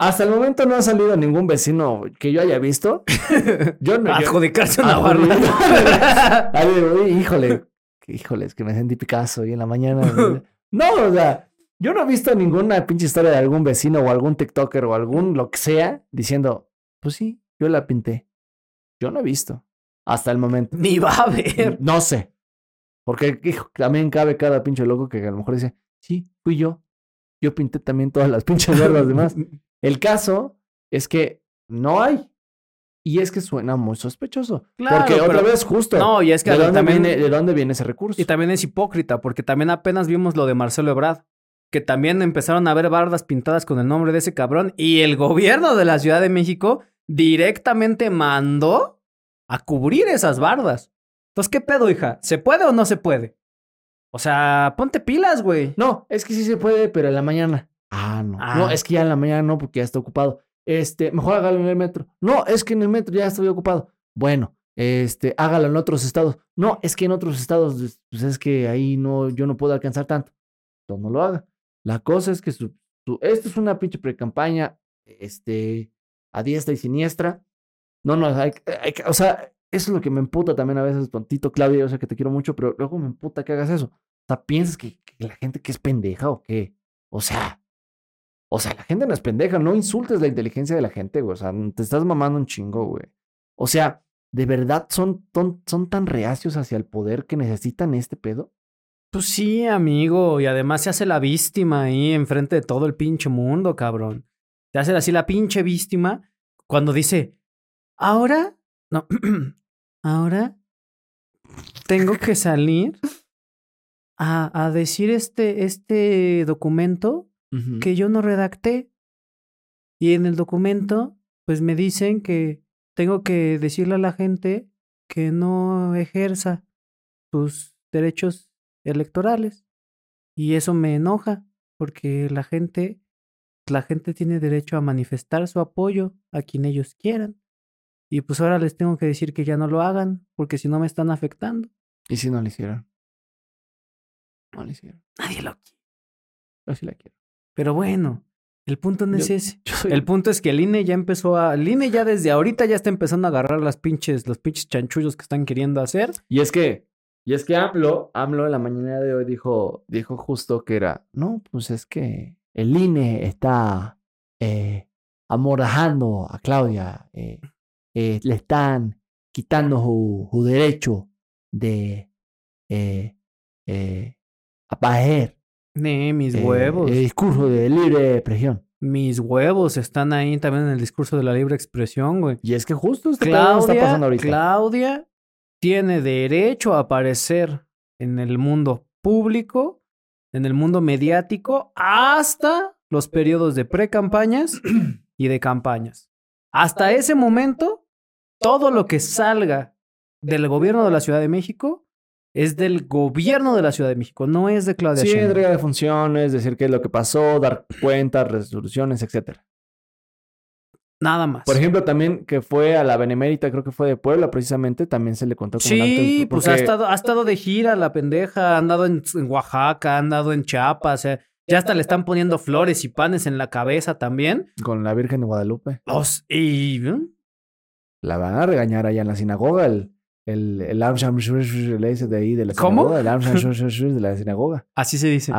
Hasta el momento no ha salido ningún vecino que yo haya visto. Yo no. yo- Adjudicarse una Adjudicar- barda. Ay, digo, "Uy, híjole, híjole, es que me sentí Picasso y en la mañana. No, o sea, yo no he visto ninguna pinche historia de algún vecino o algún TikToker o algún lo que sea diciendo, pues sí, yo la pinté. Yo no he visto. Hasta el momento. Ni va a ver. No sé. Porque hijo, también cabe cada pinche loco que a lo mejor dice, sí, fui yo. Yo pinté también todas las pinches verdas demás. El caso es que no hay. Y es que suena muy sospechoso. Claro, porque otra pero- vez, justo. No, y es que ¿de, dónde también, viene, ¿De dónde viene ese recurso? y también es hipócrita, porque también apenas vimos lo de Marcelo Ebrard, que también empezaron a ver bardas pintadas con el nombre de ese cabrón, y el gobierno de la Ciudad de México directamente mandó a cubrir esas bardas. Entonces, ¿qué pedo, hija? ¿Se puede o no se puede? O sea, ponte pilas, güey. No, es que sí se puede, pero en la mañana. Ah, no. Ah. No, es que ya en la mañana no, porque ya está ocupado. Este, mejor hágalo en el metro. No, es que en el metro ya estoy ocupado. Bueno, este, hágalo en otros estados. No, es que en otros estados, pues es que ahí no, yo no puedo alcanzar tanto. Entonces no lo haga. La cosa es que su, su- esto es una pinche precampaña, este, a diestra y siniestra. No, no, hay, hay o sea, eso es lo que me emputa también a veces, tontito Claudia, o sea, que te quiero mucho, pero luego me emputa que hagas eso. O sea, ¿piensas que, la gente que es pendeja o qué? O sea, o sea, la gente no es pendeja, no insultes la inteligencia de la gente, güey. O sea, te estás mamando un chingo, güey. O sea, ¿de verdad son, son tan reacios hacia el poder que necesitan este pedo? Pues sí, amigo, y además se hace la víctima ahí enfrente de todo el pinche mundo, cabrón. Se hace así la pinche víctima cuando dice, ahora, no, ahora tengo que salir a, a decir este, este documento que yo no redacté. Y en el documento, pues me dicen que tengo que decirle a la gente que no ejerza sus derechos electorales. Y eso me enoja, porque la gente, la gente tiene derecho a manifestar su apoyo a quien ellos quieran. Y pues ahora les tengo que decir que ya no lo hagan, porque si no me están afectando. ¿Y si no lo hicieron? No lo hicieron. Nadie lo quiere. Yo sí la quiero. Pero bueno, el punto no es Yo- ese. Yo soy El punto es que el INE ya empezó a. El INE ya desde ahorita ya está empezando a agarrar las pinches, los pinches chanchullos que están queriendo hacer. Y es que, y es que AMLO, AMLO en la mañana de hoy dijo, dijo justo que era, no, pues es que el INE está eh, amordajando a Claudia, eh, eh, le están quitando su, su derecho de eh, apager Ne, mis huevos. el discurso de libre expresión. Mis huevos están ahí también en el discurso de la libre expresión, güey. Y es que justo este pedo está Claudia, pasando ahorita. Claudia tiene derecho a aparecer en el mundo público, en el mundo mediático, hasta los periodos de pre-campañas y de campañas. Hasta ese momento, todo lo que salga del gobierno de la Ciudad de México es del gobierno de la Ciudad de México, no es de Claudia Sí, entrega de funciones, decir qué es lo que pasó, dar cuentas, resoluciones, etcétera. Nada más. Por ejemplo, también que fue a la Benemérita, creo que fue de Puebla, precisamente, también se le contó acto Sí, pues ha estado, ha estado de gira la pendeja, ha andado en, en Oaxaca, ha andado en Chiapas, eh, ya hasta le están poniendo flores y panes en la cabeza también. con la Virgen de Guadalupe. Los- y. La van a regañar allá en la sinagoga, el, el, el de ahí de la ¿Cómo? sinagoga. El Shush, Shush de la sinagoga. así se dice.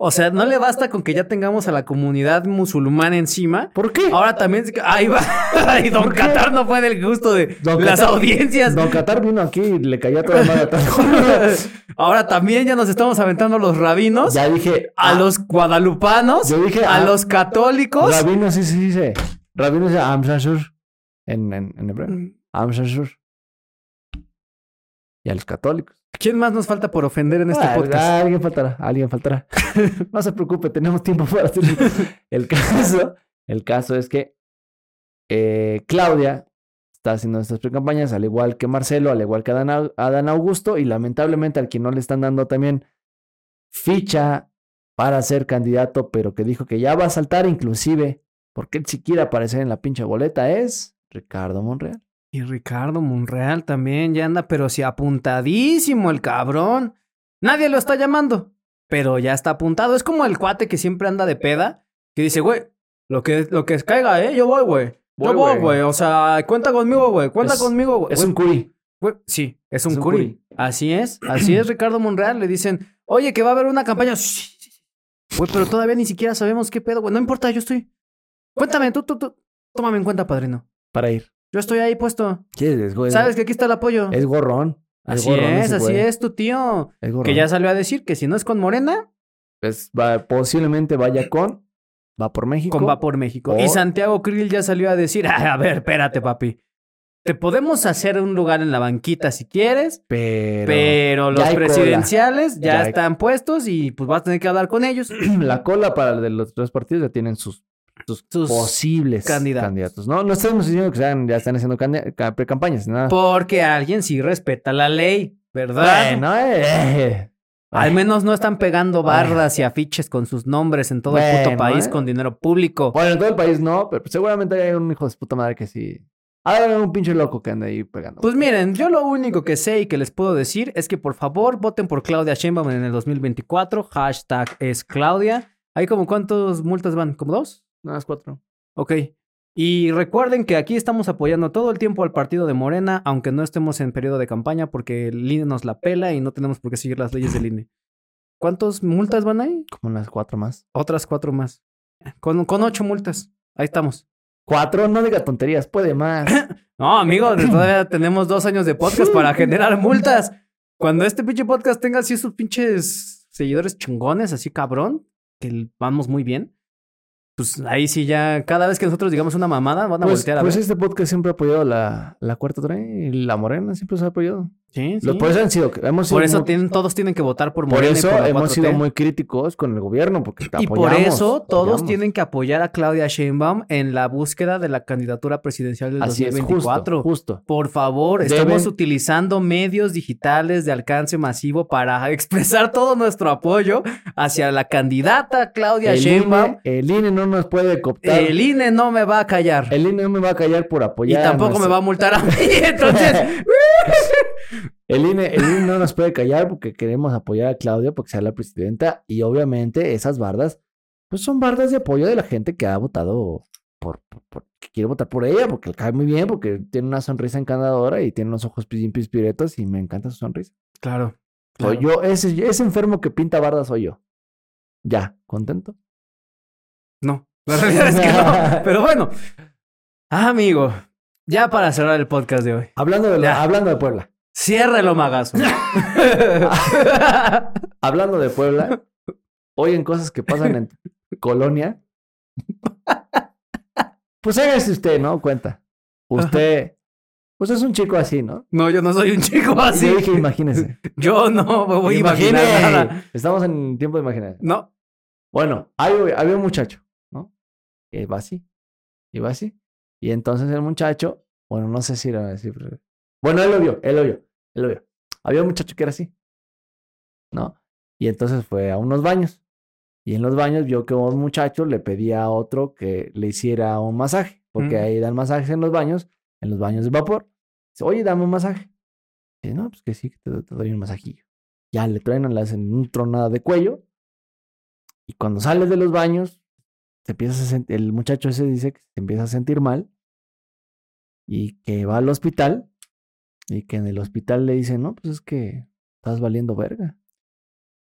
O sea, no le basta con que ya tengamos a la comunidad musulmana encima. ¿Por qué? Ahora también, ahí va, y Don. Qatar no fue del gusto de Don las Qatar- audiencias. Don Qatar vino aquí y le cayó toda madre a todo. Ahora también ya nos estamos aventando los rabinos, Ya dije. a ah, los guadalupanos, Yo dije. a ah, los católicos. Rabino, sí, sí, dice. Rabino dice Amsham Shush. En, en, en hebreo. Amsham Shush. Y a los católicos. ¿Quién más nos falta por ofender en este Ah, podcast? Alguien faltará, alguien faltará. no se preocupe, tenemos tiempo para hacer el caso. El caso es que eh, Claudia está haciendo estas precampañas, al igual que Marcelo, al igual que Adán, Adán Augusto, y lamentablemente al quien no le están dando también ficha para ser candidato, pero que dijo que ya va a saltar inclusive, porque él si quiere aparecer en la pinche boleta, es Ricardo Monreal. Y Ricardo Monreal también ya anda, pero sí apuntadísimo el cabrón. Nadie lo está llamando, pero ya está apuntado. Es como el cuate que siempre anda de peda, que dice, güey, lo que, lo que caiga, ¿eh? Yo voy, güey. Yo Voy, güey. O sea, cuenta conmigo, güey. Cuenta Es- conmigo, güey. Es un curi. Güey, Sí, es un, es un curi. curi. Así es, así es, Ricardo Monreal. Le dicen, oye, que va a haber una campaña. Sí, sí, sí. Güey, pero todavía ni siquiera sabemos qué pedo, güey. No importa, yo estoy. Cuéntame, tú, tú, tú. Tómame en cuenta, padrino. Para ir. Yo estoy ahí puesto. ¿Quieres, güey? Sabes que aquí está el apoyo. Es gorrón. Es Así gorrón es, así es, tu tío. Es gorrón. Que ya salió a decir que si no es con Morena, Pues, va- posiblemente vaya con Va por México. con Va por México. O- Y Santiago Krill ya salió a decir, "Ah, a ver, espérate, papi. Te podemos hacer un lugar en la banquita si quieres, Pero, pero, los cola. presidenciales ya, Ya hay- están puestos y pues vas a tener que hablar con ellos. la cola para de los tres partidos ya tienen sus, sus, Sus posibles candidatos. candidatos. No, no estamos diciendo que sean, ya están haciendo pre-campañas, nada. Porque alguien sí respeta la ley, ¿verdad? Bueno, eh. Al menos no están pegando bardas y afiches con sus nombres en todo el puto país ¿eh? con dinero público. Bueno, en todo el país no, pero seguramente hay un hijo de puta madre que sí. Hay un pinche loco que anda ahí pegando. Pues miren, yo lo único que sé y que les puedo decir es que por favor voten por Claudia Sheinbaum en el 2024. Hashtag es Claudia. ¿Hay como cuántos multas van? ¿Como dos? Nada más cuatro. Ok. Y recuerden que aquí estamos apoyando todo el tiempo al partido de Morena, aunque no estemos en periodo de campaña porque el INE nos la pela y no tenemos por qué seguir las leyes del INE. ¿Cuántas multas van ahí? Como unas cuatro más. Otras cuatro más. Con, con ocho multas. Ahí estamos. Cuatro, no diga tonterías, puede más. No, amigo, todavía tenemos dos años de podcast para generar multas. Cuando este pinche podcast tenga así sus pinches seguidores chingones, así cabrón, que vamos muy bien, pues ahí sí ya, cada vez que nosotros digamos una mamada, van a Pues, voltear a pues ver. este podcast siempre ha apoyado la, la cuarta tren y la morena siempre se ha apoyado. Sí, sí. Los- por eso han sido, hemos sido Por eso muy- tienen, todos tienen que votar por por Morena y eso por la hemos 4T. sido muy críticos con el gobierno porque Y por eso todos apoyamos. tienen que apoyar a Claudia Sheinbaum en la búsqueda de la candidatura presidencial del Así es, 2024. justo, justo. Por favor, Deben- estamos utilizando medios digitales de alcance masivo para expresar todo nuestro apoyo hacia la candidata Claudia El Sheinbaum. INE, el INE no nos puede cooptar. El INE no me va a callar. El INE no me va a callar por y apoyar. tampoco me va a multar a mí. Entonces, El INE, el INE no nos puede callar porque queremos apoyar a Claudia porque sea la presidenta y obviamente esas bardas, pues son bardas de apoyo de la gente que ha votado por, por- por- que quiere votar por ella porque le cae muy bien, porque tiene una sonrisa encantadora y tiene unos ojos pispiretos y me encanta su sonrisa. claro. Soy yo, ese, ese enfermo que pinta bardas soy yo. Ya, ¿contento? No, la realidad es que no. Pero bueno. Ah, amigo. Ya para cerrar el podcast de hoy. Hablando de, la- hablando de Puebla. Ciérrelo, magazo. Hablando de Puebla, oyen cosas que pasan en Colonia. Pues hágase usted, ¿no? Cuenta. Usted, pues es un chico así, ¿no? no, yo no soy un chico así. Yo dije, imagínese. Yo no me voy a imaginar nada. Estamos en tiempo de imaginación. No. Bueno, hay- había un muchacho, ¿no? Que iba así. Iba así. Y entonces el muchacho, bueno, no sé si era así. pero- Bueno, él lo vio, él lo vio, lo vio. Había un muchacho que era así, ¿no? Y entonces fue a unos baños. Y en los baños vio que un muchacho le pedía a otro que le hiciera un masaje. Porque Mm. ahí dan masajes en los baños, en los baños de vapor. Dice, oye, dame un masaje. Dice, no, pues que sí, que te, te doy un masajillo. Ya le truenan, le hacen un tronada de cuello. Y cuando sale de los baños, se empieza a el muchacho ese dice que se empieza a sentir mal y que va al hospital y que en el hospital le dicen, no, pues es que estás valiendo verga.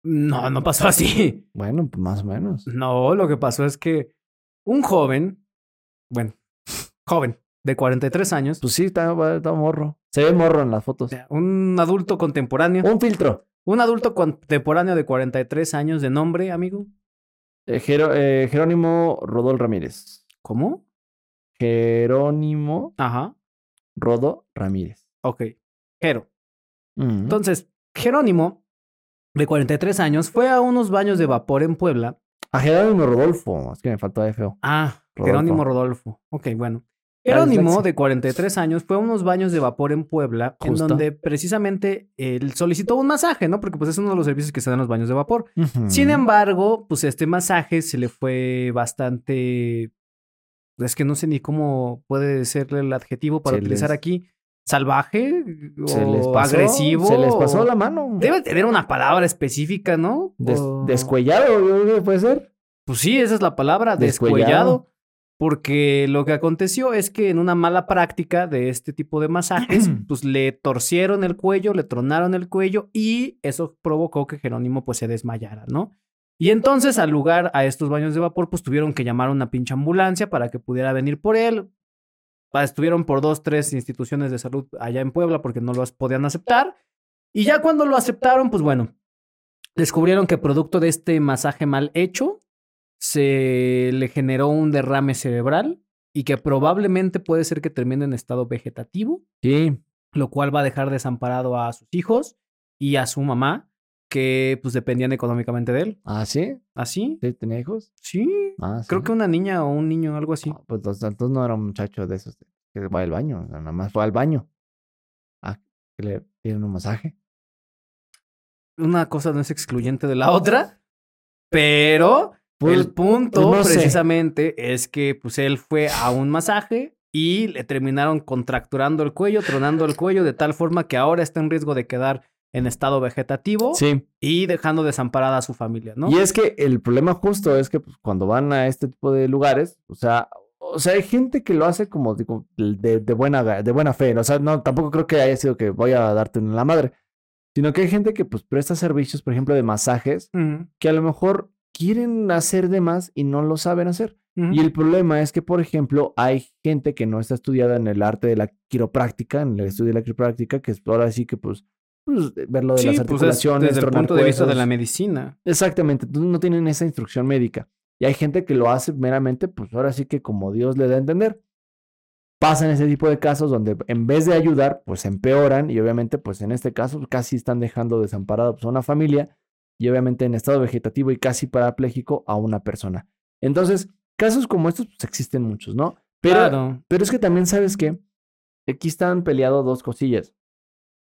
No, no pasó así. Bueno, pues más o menos. No, lo que pasó es que un joven, bueno, joven de 43 años, Pues sí, está, morro. Se ve morro en las fotos. un adulto contemporáneo, Un filtro. un adulto contemporáneo de 43 años de nombre, amigo. Eh, Jero- eh, Jerónimo Rodol Ramírez. ¿Cómo? Jerónimo Ajá. Rodo Ramírez. Ok. Jero. Ujú. Entonces, Jerónimo, de 43 años, fue a unos baños de vapor en Puebla. a Jerónimo Rodolfo. Es que me faltó de feo. Ah, Rodolfo. Jerónimo Rodolfo. Ok, bueno. Jerónimo, de 43 años, fue a unos baños de vapor en Puebla, Justo. en donde precisamente él solicitó un masaje, ¿no? Porque pues es uno de los servicios que se dan en los baños de vapor. Sin embargo, pues este masaje se le fue bastante. Es que no sé ni cómo puede ser el adjetivo para Se utilizar les- aquí. Salvaje Se les o pasó- agresivo. Se les pasó o- la mano. Debe tener una palabra específica, ¿no? Des- O- Descuellado, puede ser. Pues sí, esa es la palabra, Descuellado. descuellado. Porque lo que aconteció es que en una mala práctica de este tipo de masajes, pues le torcieron el cuello, le tronaron el cuello y eso provocó que Jerónimo pues se desmayara, ¿no? Y entonces al lugar, a estos baños de vapor, pues tuvieron que llamar a una pinche ambulancia para que pudiera venir por él. Estuvieron por dos, tres instituciones de salud allá en Puebla porque no los podían aceptar. Y ya cuando lo aceptaron, pues bueno, descubrieron que producto de este masaje mal hecho, se le generó un derrame cerebral y que probablemente puede ser que termine en estado vegetativo, Sí. lo cual va a dejar desamparado a sus hijos y a su mamá, que pues dependían económicamente de él. ¿Ah, sí? ¿Así? ¿Sí tenía hijos? Sí. Ah, sí. Creo que una niña o un niño, algo así. Ah, pues los entonces no era un muchacho de esos que va al baño, nada más fue al baño. Ah, que le dieron un masaje. Una cosa no es excluyente de la otra, pero Pues, el punto no sé. precisamente es que pues él fue a un masaje y le terminaron contracturando el cuello, tronando el cuello de tal forma que ahora está en riesgo de quedar en estado vegetativo Sí. y dejando desamparada a su familia, ¿no? Y es que el problema justo es que pues, cuando van a este tipo de lugares, o sea, o sea, hay gente que lo hace como digo, de, de buena, de buena fe. O sea, no, tampoco creo que haya sido que voy a darte en la madre. Sino que hay gente que pues presta servicios, por ejemplo, de masajes, Ujú, que a lo mejor quieren hacer de más y no lo saben hacer. ujú. Y el problema es que, por ejemplo, hay gente que no está estudiada en el arte de la quiropráctica, en el estudio de la quiropráctica, que es ahora sí que, pues, pues ver lo de Sí, las pues es articulaciones, desde el punto de vista de la medicina. Exactamente, entonces no tienen esa instrucción médica. Y hay gente que lo hace meramente, pues ahora sí que como Dios le da a entender. Pasan ese tipo de casos donde en vez de ayudar, pues empeoran y obviamente, pues en este caso casi están dejando desamparado pues, a una familia y obviamente en estado vegetativo y casi parapléjico a una persona. Entonces, casos como estos pues existen muchos, ¿no? Pero, claro. pero es que también sabes que aquí están peleados dos cosillas.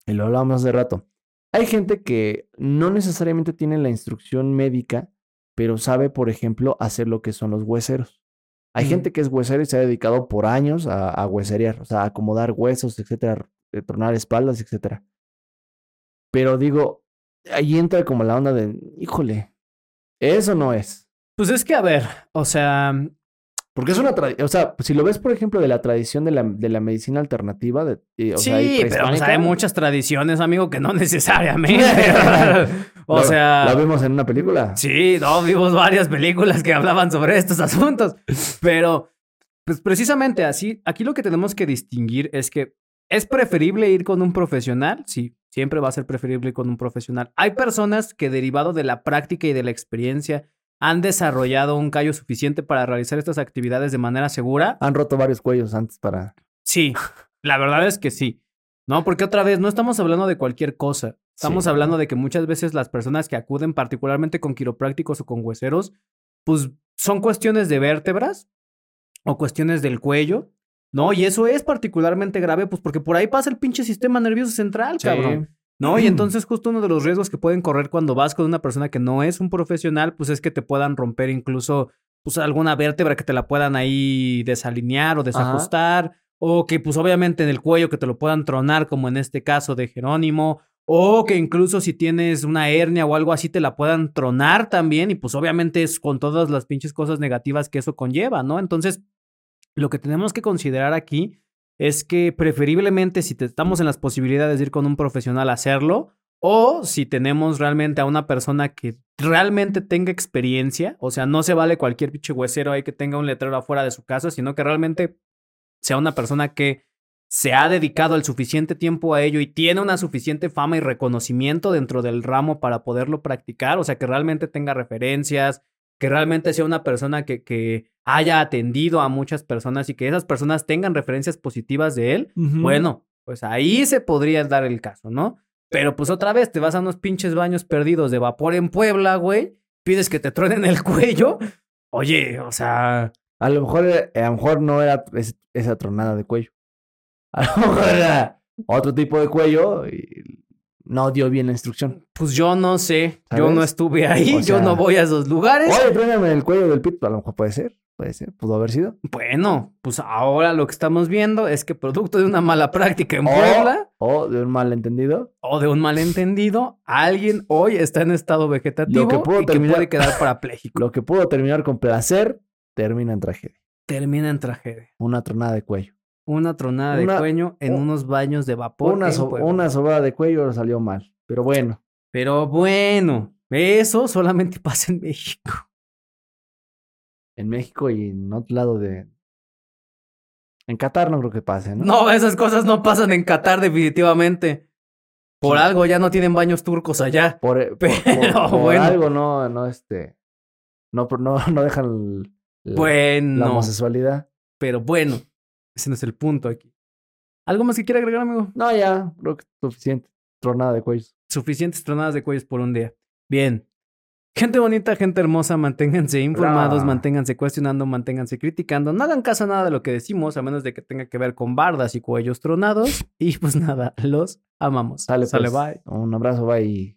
Y lo hablábamos hace rato. Hay gente que no necesariamente tiene la instrucción médica, pero sabe, por ejemplo, hacer lo que son los hueseros. Hay gente que es huesero y se ha dedicado por años a, a hueserear, o sea, a acomodar huesos, etcétera, eh, tronar espaldas, etcétera. Pero digo, ahí entra como la onda de, híjole, eso no es. Pues es que, a ver, o sea, Porque es una tradición, o sea, si lo ves, por ejemplo, de la tradición de la, de la medicina alternativa, de, o sea, sí, pero pues, prehispánica, hay muchas tradiciones, amigo, que no necesariamente. o sea, ¿Lo vimos en una película? sí, no, vimos varias películas que hablaban sobre estos asuntos. Pero, pues precisamente así, aquí lo que tenemos que distinguir es que es preferible ir con un profesional, sí, siempre va a ser preferible ir con un profesional. Hay personas que derivado de la práctica y de la experiencia han desarrollado un callo suficiente para realizar estas actividades de manera segura. Han roto varios cuellos antes para... Sí, la verdad es que sí. No, porque otra vez no estamos hablando de cualquier cosa. Estamos Sí. hablando de que muchas veces las personas que acuden, particularmente con quiroprácticos o con hueseros, pues son cuestiones de vértebras o cuestiones del cuello, ¿no? Y eso es particularmente grave, pues porque por ahí pasa el pinche sistema nervioso central, cabrón. ¿No? Y entonces justo uno de los riesgos que pueden correr cuando vas con una persona que no es un profesional, pues es que te puedan romper incluso pues alguna vértebra que te la puedan ahí desalinear o desajustar, o que pues obviamente en el cuello que te lo puedan tronar, como en este caso de Jerónimo, o que incluso si tienes una hernia o algo así te la puedan tronar también, y pues obviamente es con todas las pinches cosas negativas que eso conlleva, ¿no? Entonces, lo que tenemos que considerar aquí es que preferiblemente si te- estamos en las posibilidades de ir con un profesional a hacerlo, o si tenemos realmente a una persona que realmente tenga experiencia, o sea, no se vale cualquier pinche huesero ahí que tenga un letrero afuera de su casa, sino que realmente sea una persona que se ha dedicado el suficiente tiempo a ello y tiene una suficiente fama y reconocimiento dentro del ramo para poderlo practicar, o sea, que realmente tenga referencias, que realmente sea una persona que, que haya atendido a muchas personas y que esas personas tengan referencias positivas de él, bueno, pues ahí se podría dar el caso, ¿no? Pero pues otra vez te vas a unos pinches baños perdidos de vapor en Puebla, güey, pides que te truenen el cuello. Oye, o sea, A lo mejor, eh, a lo mejor no era es- esa tronada de cuello. A lo mejor era otro tipo de cuello y no dio bien la instrucción. pues yo no sé, yo no estuve ahí, O yo no voy a esos lugares. Oye, tróname el cuello del pito. A lo mejor puede ser, puede ser, pudo haber sido. Bueno, pues ahora lo que estamos viendo es que producto de una mala práctica en O- Puebla O de un malentendido. o de un malentendido, alguien hoy está en estado vegetativo Lo que pudo y que puede quedar parapléjico. Lo que pudo terminar con placer, termina en tragedia. Termina en tragedia. Una tronada de cuello. Una tronada Una- de cuello en un- unos baños de vapor. Una, so- una sobada de cuello salió mal. Pero bueno, Pero bueno, eso solamente pasa en México. en México y en otro lado de... En Qatar no creo que pase, ¿no? No, esas cosas no pasan en Qatar definitivamente. Por Sí. algo ya no tienen baños turcos allá. Por, por- Pero por- por bueno. algo no, no, este... No, no, no dejan la, homosexualidad. pero bueno, ese no es el punto aquí. ¿Algo más que quiera agregar, amigo? No, ya, creo que es suficiente. Tronada de cuellos. Suficientes tronadas de cuellos por un día. Bien. Gente bonita, gente hermosa, manténganse informados, manténganse cuestionando, manténganse criticando. No hagan caso a nada de lo que decimos, a menos de que tenga que ver con bardas y cuellos tronados. Y pues nada, los amamos. Sale, Sale, pues. bye. Un abrazo, bye.